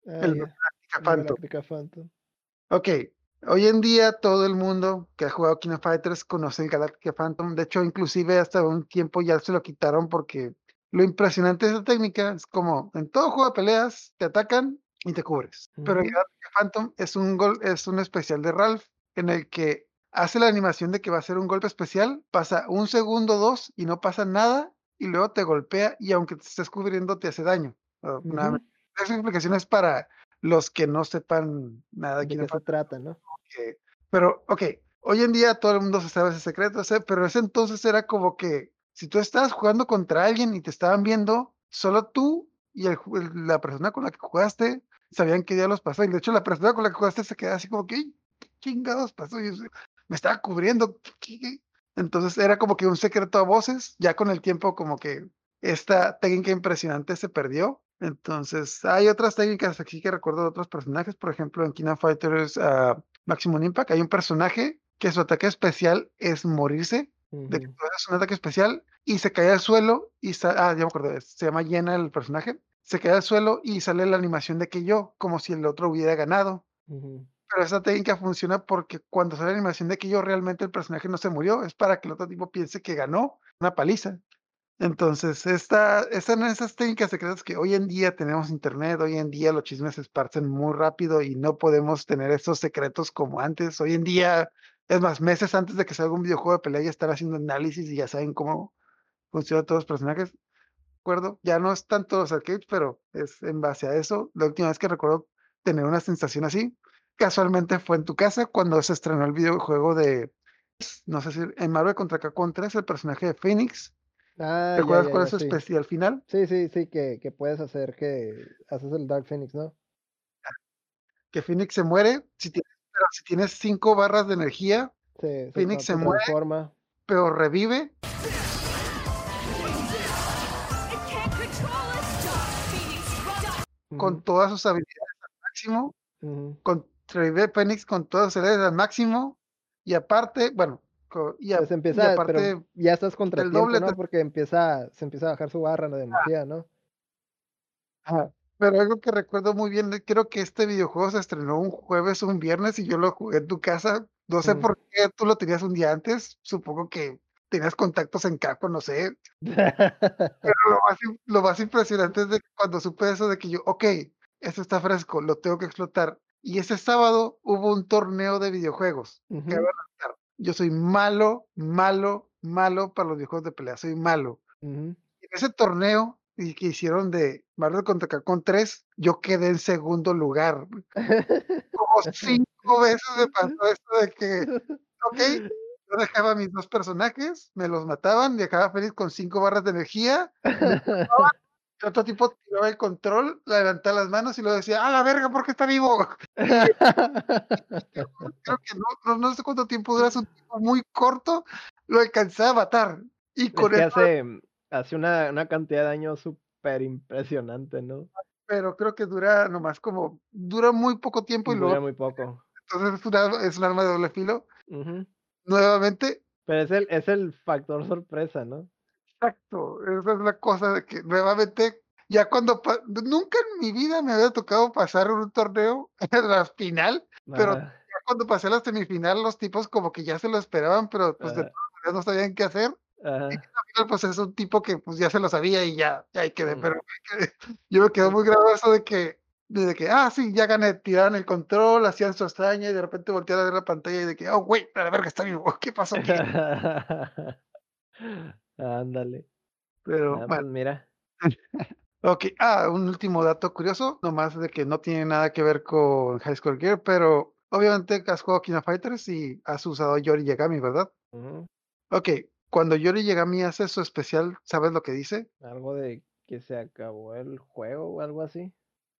ah, el Phantom. Ok, hoy en día todo el mundo que ha jugado King of Fighters conoce el Galactica Phantom. De hecho, inclusive hasta un tiempo ya se lo quitaron porque lo impresionante de esa técnica es como en todo juego de peleas te atacan y te cubres. Pero el Ujú. Galactica Phantom es un gol, es un especial de Ralph en el que hace la animación de que va a ser un golpe especial, pasa un segundo, dos y no pasa nada y luego te golpea y aunque te estés cubriendo te hace daño. Más. Ujú. Esa explicación es para los que no sepan nada de ¿De King qué of se trata, no? pero, ok, hoy en día todo el mundo se sabe ese secreto, ¿sí? pero ese entonces era como que si tú estabas jugando contra alguien y te estaban viendo, solo tú y el la persona con la que jugaste sabían qué diablos pasó. Y de hecho, la persona con la que jugaste se quedaba así como que, "¿Qué chingados pasó? Yo, me estaba cubriendo. ¿qué- qué?". Entonces era como que un secreto a voces. Ya con el tiempo, como que esta técnica impresionante se perdió. Entonces, hay otras técnicas aquí que recuerdo de otros personajes. Por ejemplo, en King of Fighters ah, Maximum Impact hay un personaje que su ataque especial es morirse. De que haces un ataque especial y se cae al suelo y ah, ya me acordé, se llama Llena el personaje. Se cae al suelo y sale la animación de que yo, como si el otro hubiera ganado. Pero esa técnica funciona porque cuando sale la animación de que yo realmente el personaje no se murió, es para que el otro tipo piense que ganó una paliza. Entonces, esta, estas son esas técnicas secretas que hoy en día tenemos internet, hoy en día los chismes se esparcen muy rápido y no podemos tener esos secretos como antes. Hoy en día, es más, meses antes de que salga un videojuego de pelea ya están haciendo análisis y ya saben cómo funcionan todos los personajes. Recuerdo, ya no es tanto los arcades, pero es en base a eso. La última vez que recuerdo tener una sensación así, casualmente fue en tu casa cuando se estrenó el videojuego de, no sé si en Marvel contra Capcom 3, el personaje de Phoenix. Ah, ya, ¿Recuerdas ya, cuál es su sí. especial final? Sí, sí, sí, que, que puedes hacer que haces el Dark Phoenix, ¿no? Que Phoenix se muere, si tienes, pero si tienes cinco barras de energía, Phoenix se se muere. transforma. pero revive. con todas sus habilidades al máximo, con Trevor Phoenix con todas sus habilidades al máximo, y aparte, bueno, y, a- Pues y empieza, pero aparte ya estás contra el doble, ¿no? te- Porque empieza, se empieza a bajar su barra de energía, ¿no? ajá, pero algo que recuerdo muy bien, de- creo que este videojuego se estrenó un jueves o un viernes y yo lo jugué en tu casa, no sé Mm. por qué tú lo tenías un día antes, supongo que tenías contactos en Capcom, no sé, (laughs) Pero lo más, im- lo más impresionante es de que cuando supe eso de que yo, ok, esto está fresco, lo tengo que explotar. Y ese sábado hubo un torneo de videojuegos. que van a estar. Yo soy malo, malo, malo para los videojuegos de pelea, soy malo. En ese torneo y que hicieron de Marvel contra Capcom 3, yo quedé en segundo lugar. (laughs) Como cinco veces me pasó esto de que, ok, (laughs) yo dejaba a mis dos personajes, me los mataban, dejaba feliz con cinco barras de energía, (laughs) y otro tipo tiraba el control, levantaba las manos y luego decía, ¡ah, la verga, porque está vivo! (laughs) Creo que no, no, no sé cuánto tiempo dura, es un tiempo muy corto, lo alcancé a matar. Y Es con que eso, hace, hace una, una cantidad de daño súper impresionante, ¿no? pero creo que dura nomás como, dura muy poco tiempo y Dura luego, muy poco. entonces es, una- es un arma de doble filo. Nuevamente, Pero es el, es el factor sorpresa, ¿no? Exacto, esa es la cosa de que nuevamente, ya cuando, nunca en mi vida me había tocado pasar un torneo (laughs) en la final, pero ya cuando pasé a la semifinal, los tipos como que ya se lo esperaban, pero pues de todas maneras no sabían qué hacer. ajá. al final, pues es un tipo que pues ya se lo sabía y ya, ya ahí quedé, Mm. pero (laughs) yo me quedé muy grabado eso de que, de que, ah, sí, ya gané, tiraban el control, hacían su hazaña y de repente volteaban a ver la pantalla y de que, oh, güey, a la verga está vivo, (laughs) ¿qué pasó aquí? Ándale. Pero Ah, pues bueno, mira. (laughs) ok, ah, un último dato curioso, nomás de que no tiene nada que ver con High School Gear, pero obviamente has jugado King of Fighters y has usado Yori Yagami, ¿verdad? Ujú. Ok, cuando Yori Yagami hace su especial, ¿sabes lo que dice? Algo de que se acabó el juego o algo así.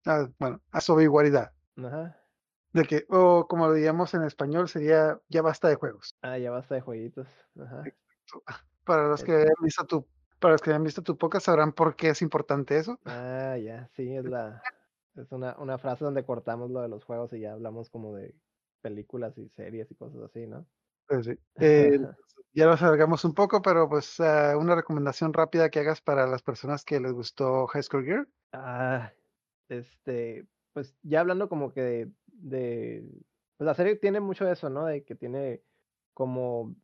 Ah, bueno, a su igualdad. Ajá. De que, o como lo diríamos en español, sería ya basta de juegos. Ah, ya basta de jueguitos. Ajá. Para los Es- que hayan visto tu, para los que hayan visto tu podcast sabrán por qué es importante eso. Ah, ya, sí, es la, es una, una frase donde cortamos lo de los juegos y ya hablamos como de películas y series y cosas así, ¿no? Pues sí. (laughs) Eh, ya nos alargamos un poco, pero pues ah, una recomendación rápida que hagas para las personas que les gustó High School Gear. Ah, este, pues ya hablando como que de, de, pues la serie tiene mucho eso, ¿no? De que tiene como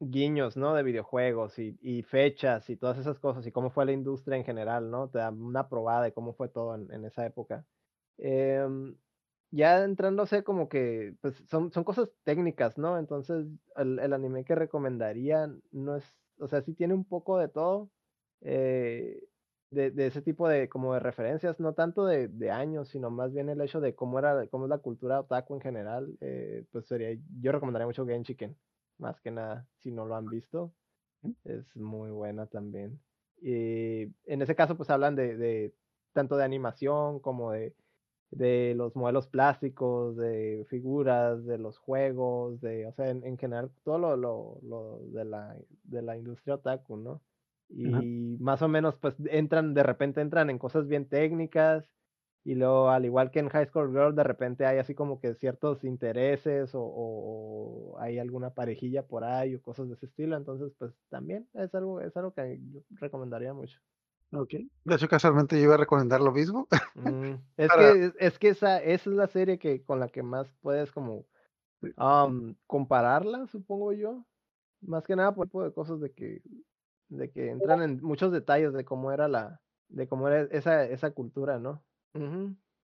guiños, ¿no? De videojuegos y, fechas y todas esas cosas y cómo fue la industria en general, ¿no? Te da una probada de cómo fue todo en, esa época. Em, ya entrándose como que, pues son, son cosas técnicas, ¿no? Entonces, el, anime que recomendaría no es, o sea, sí tiene un poco de todo, eh, de, ese tipo de, como de referencias, no tanto de, de años, sino más bien el hecho de cómo era, cómo es la cultura otaku en general, eh, pues sería, yo recomendaría mucho Genshiken, más que nada, si no lo han visto, es muy buena también. Y en ese caso, pues hablan de, de tanto de animación como de, de los modelos plásticos, de figuras, de los juegos, de, o sea, en, en general, todo lo, lo, lo de la, de la industria otaku, ¿no? Ajá. Y más o menos, pues entran, de repente entran en cosas bien técnicas, y luego, al igual que en High School Girl, de repente hay así como que ciertos intereses o, hay alguna parejilla por ahí o cosas de ese estilo. Entonces, pues también es algo, es algo que yo recomendaría mucho. Ok. De hecho, casualmente yo iba a recomendar lo mismo. Mm, (laughs) es Para- que, es, es que esa, esa es la serie que con la que más puedes como am, compararla, supongo yo. Más que nada por tipo de cosas de que, de que entran en muchos detalles de cómo era la, de cómo era esa, esa cultura, ¿no?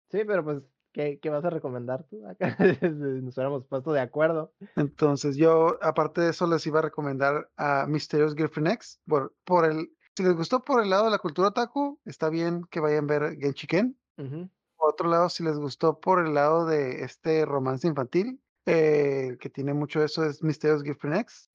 Sí, pero pues, ¿qué, qué vas a recomendar tú? (laughs) Acá nos hubiéramos puesto de acuerdo. Entonces, yo, aparte de eso, les iba a recomendar a Mysterious Girlfriend X. Por, por el, si les gustó por el lado de la cultura otaku, está bien que vayan a ver Genshiken. Ujú, Por otro lado, si les gustó por el lado de este romance infantil, eh, que tiene mucho eso es Mysterious Girlfriend X.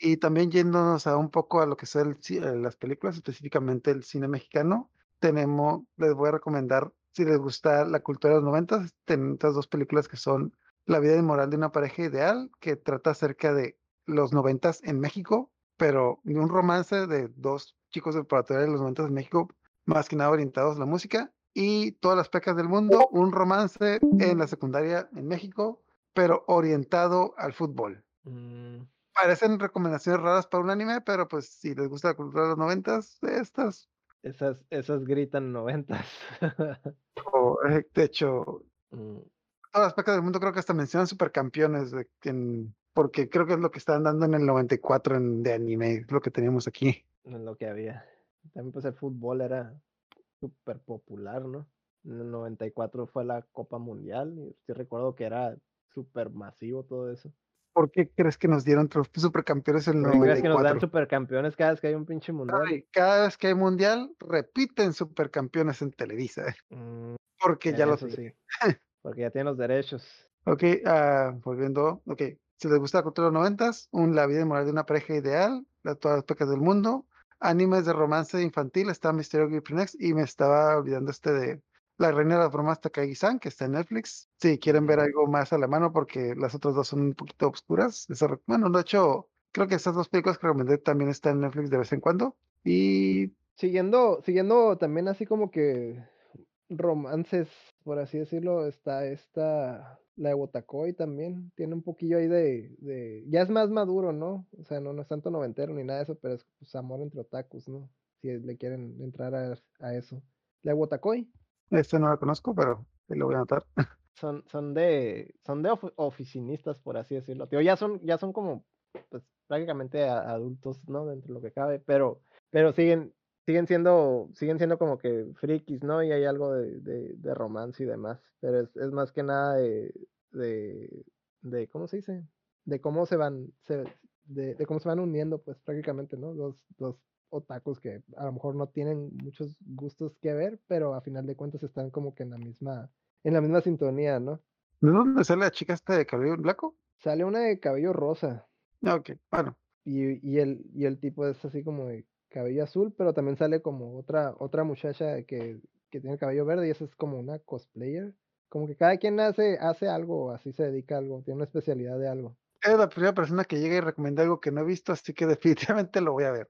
Y también yéndonos a un poco a lo que ci- eh, las películas, específicamente el cine mexicano, tenemos, les voy a recomendar, si les gusta la cultura de los noventas, tenemos estas dos películas que son La vida inmoral de una pareja ideal, que trata acerca de los noventas en México, pero un romance de dos chicos de preparatoria de los noventas en México, más que nada orientados a la música, y todas las pecas del mundo, un romance en la secundaria en México, pero orientado al fútbol. Mm, Parecen recomendaciones raras para un anime, pero pues si les gusta la cultura de los noventas, estas, esas, esas gritan noventas. (laughs) o, eh, de hecho, Mm, todas las pecas del mundo creo que hasta mencionan supercampeones, de, en- porque creo que es lo que estaban dando en el 94 en, de anime, es lo que teníamos aquí. es lo que había. También pues el fútbol era súper popular, ¿no? En el 94 fue la Copa Mundial y sí recuerdo que era súper masivo todo eso. ¿Por qué crees que nos dieron supercampeones en el ¿Por qué crees que nos dan 94? supercampeones cada vez que hay un pinche mundial? Ay, cada vez que hay mundial, repiten supercampeones en Televisa, Mm, porque ya lo eso sé. sí. (laughs) Porque ya tienen los derechos. Ok, ah, volviendo, ok. Si les gusta la cultura de los noventas, un La vida moral de una pareja ideal, la, todas las pecas del mundo, animes de romance infantil, está Misterio Next y me estaba olvidando este de La reina de las bromas Takagi-san, que está en Netflix. Si quieren ver algo más a la mano, porque las otras dos son un poquito obscuras. bueno, de hecho, creo que estas dos películas que recomendé también están en Netflix de vez en cuando. Y Siguiendo, siguiendo también así como que romances, por así decirlo, está esta, la de Wotakoi también, tiene un poquillo ahí de, de, ya es más maduro, ¿no? O sea, no, no es tanto noventero ni nada de eso, pero es pues, amor entre otakus, ¿no? Si le quieren entrar a, a eso. La de Wotakoi este no la conozco, pero lo voy a anotar. (laughs) son, son de, son de ofi- oficinistas, por así decirlo. Tío, ya son, ya son como, pues, prácticamente adultos, ¿no? Dentro de lo que cabe, pero, pero siguen, siguen siendo, siguen siendo como que frikis, ¿no? Y hay algo de, de, de romance y demás, pero es, es más que nada de, de, de, ¿cómo se dice? De cómo se van, se, de, de cómo se van uniendo, pues, prácticamente, ¿no? Los, los otakus que a lo mejor no tienen muchos gustos que ver, pero a final de cuentas están como que en la misma, en la misma sintonía, ¿no? ¿De dónde sale la chica esta de cabello blanco? Sale una de cabello rosa Ah, Ok, bueno. y, y el, y el tipo es así como de cabello azul, pero también sale como otra, otra muchacha que, que tiene cabello verde y esa es como una cosplayer. Como que cada quien hace, hace algo, así se dedica a algo, tiene una especialidad de algo. Es la primera persona que llega y recomienda algo que no he visto, así que (laughs) definitivamente lo voy a ver.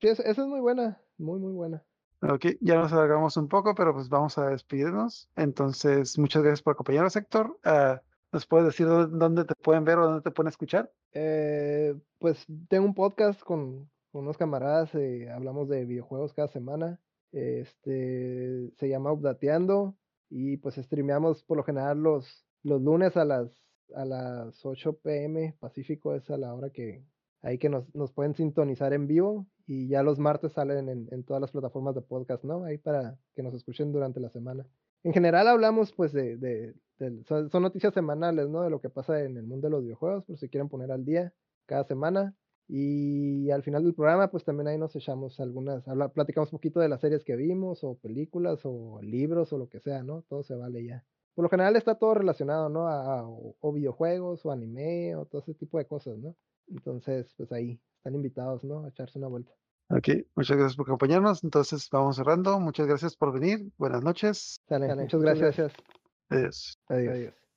Sí, esa, esa es muy buena, muy, muy buena. Ok, ya nos alargamos un poco, pero pues vamos a despedirnos. Entonces, muchas gracias por acompañarnos, Héctor. Ah, ¿Nos puedes decir dónde, dónde te pueden ver o dónde te pueden escuchar? Eh, pues tengo un podcast con, con unos camaradas, eh, hablamos de videojuegos cada semana. Este se llama Updateando y pues streameamos por lo general los, los lunes a las a las 8 pm Pacífico, es a la hora que ahí que nos, nos pueden sintonizar en vivo y ya los martes salen en, en todas las plataformas de podcast, ¿no? Ahí para que nos escuchen durante la semana. En general hablamos pues de, de, son, noticias semanales, ¿no? De lo que pasa en el mundo de los videojuegos, por si quieren poner al día cada semana. Y al final del programa, pues también ahí nos echamos algunas, habla- platicamos un poquito de las series que vimos, o películas, o libros, o lo que sea, ¿no? Todo se vale ya. Por lo general está todo relacionado, ¿no? A, o videojuegos, o anime, o todo ese tipo de cosas, ¿no? Entonces, pues ahí están invitados, ¿no? A echarse una vuelta. Ok, muchas gracias por acompañarnos. Entonces, vamos cerrando. Muchas gracias por venir. Buenas noches. Sale, muchas gracias. Adiós. Adiós.